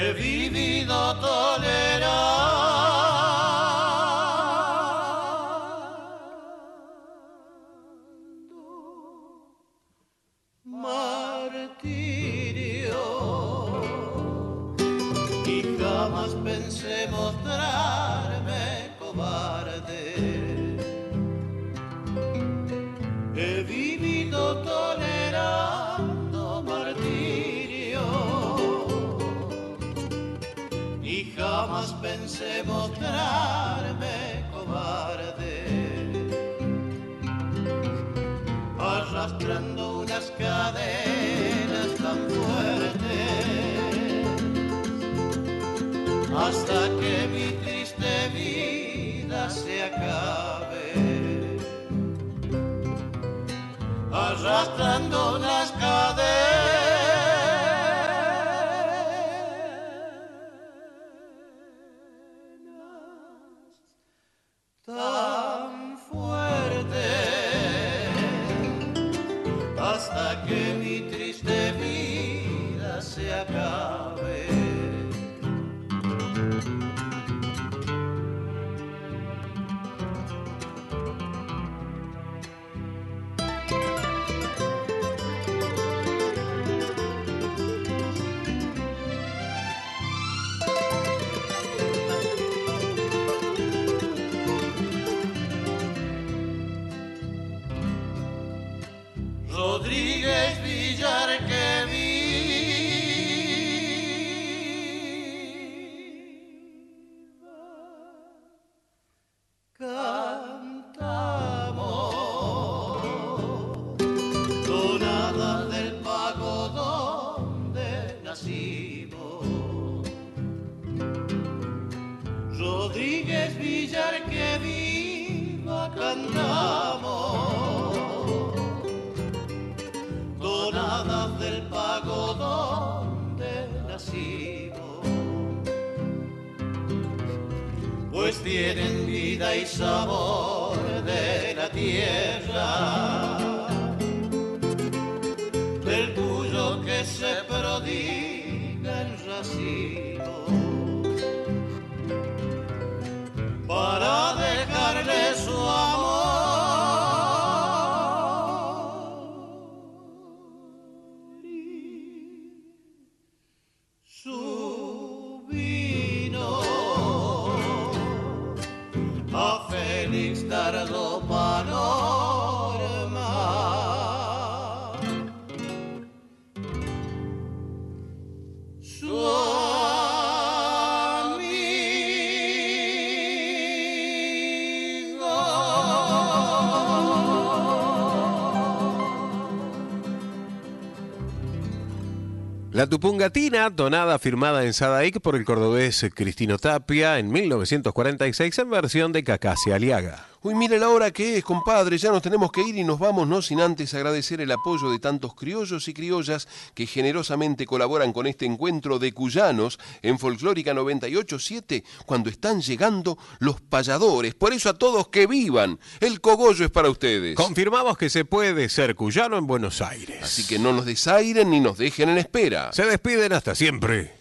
He vivido tolerando La Tupungatina, tonada firmada en Sadaic por el cordobés Cristino Tapia en 1946 en versión de Cacacia Aliaga. Uy, mire la hora que es, compadre, ya nos tenemos que ir y nos vamos, no sin antes agradecer el apoyo de tantos criollos y criollas que generosamente colaboran con este encuentro de cuyanos en Folclórica 987 cuando están llegando los payadores. Por eso a todos que vivan, el cogollo es para ustedes. Confirmamos que se puede ser cuyano en Buenos Aires. Así que no nos desairen ni nos dejen en espera. Se despiden hasta siempre.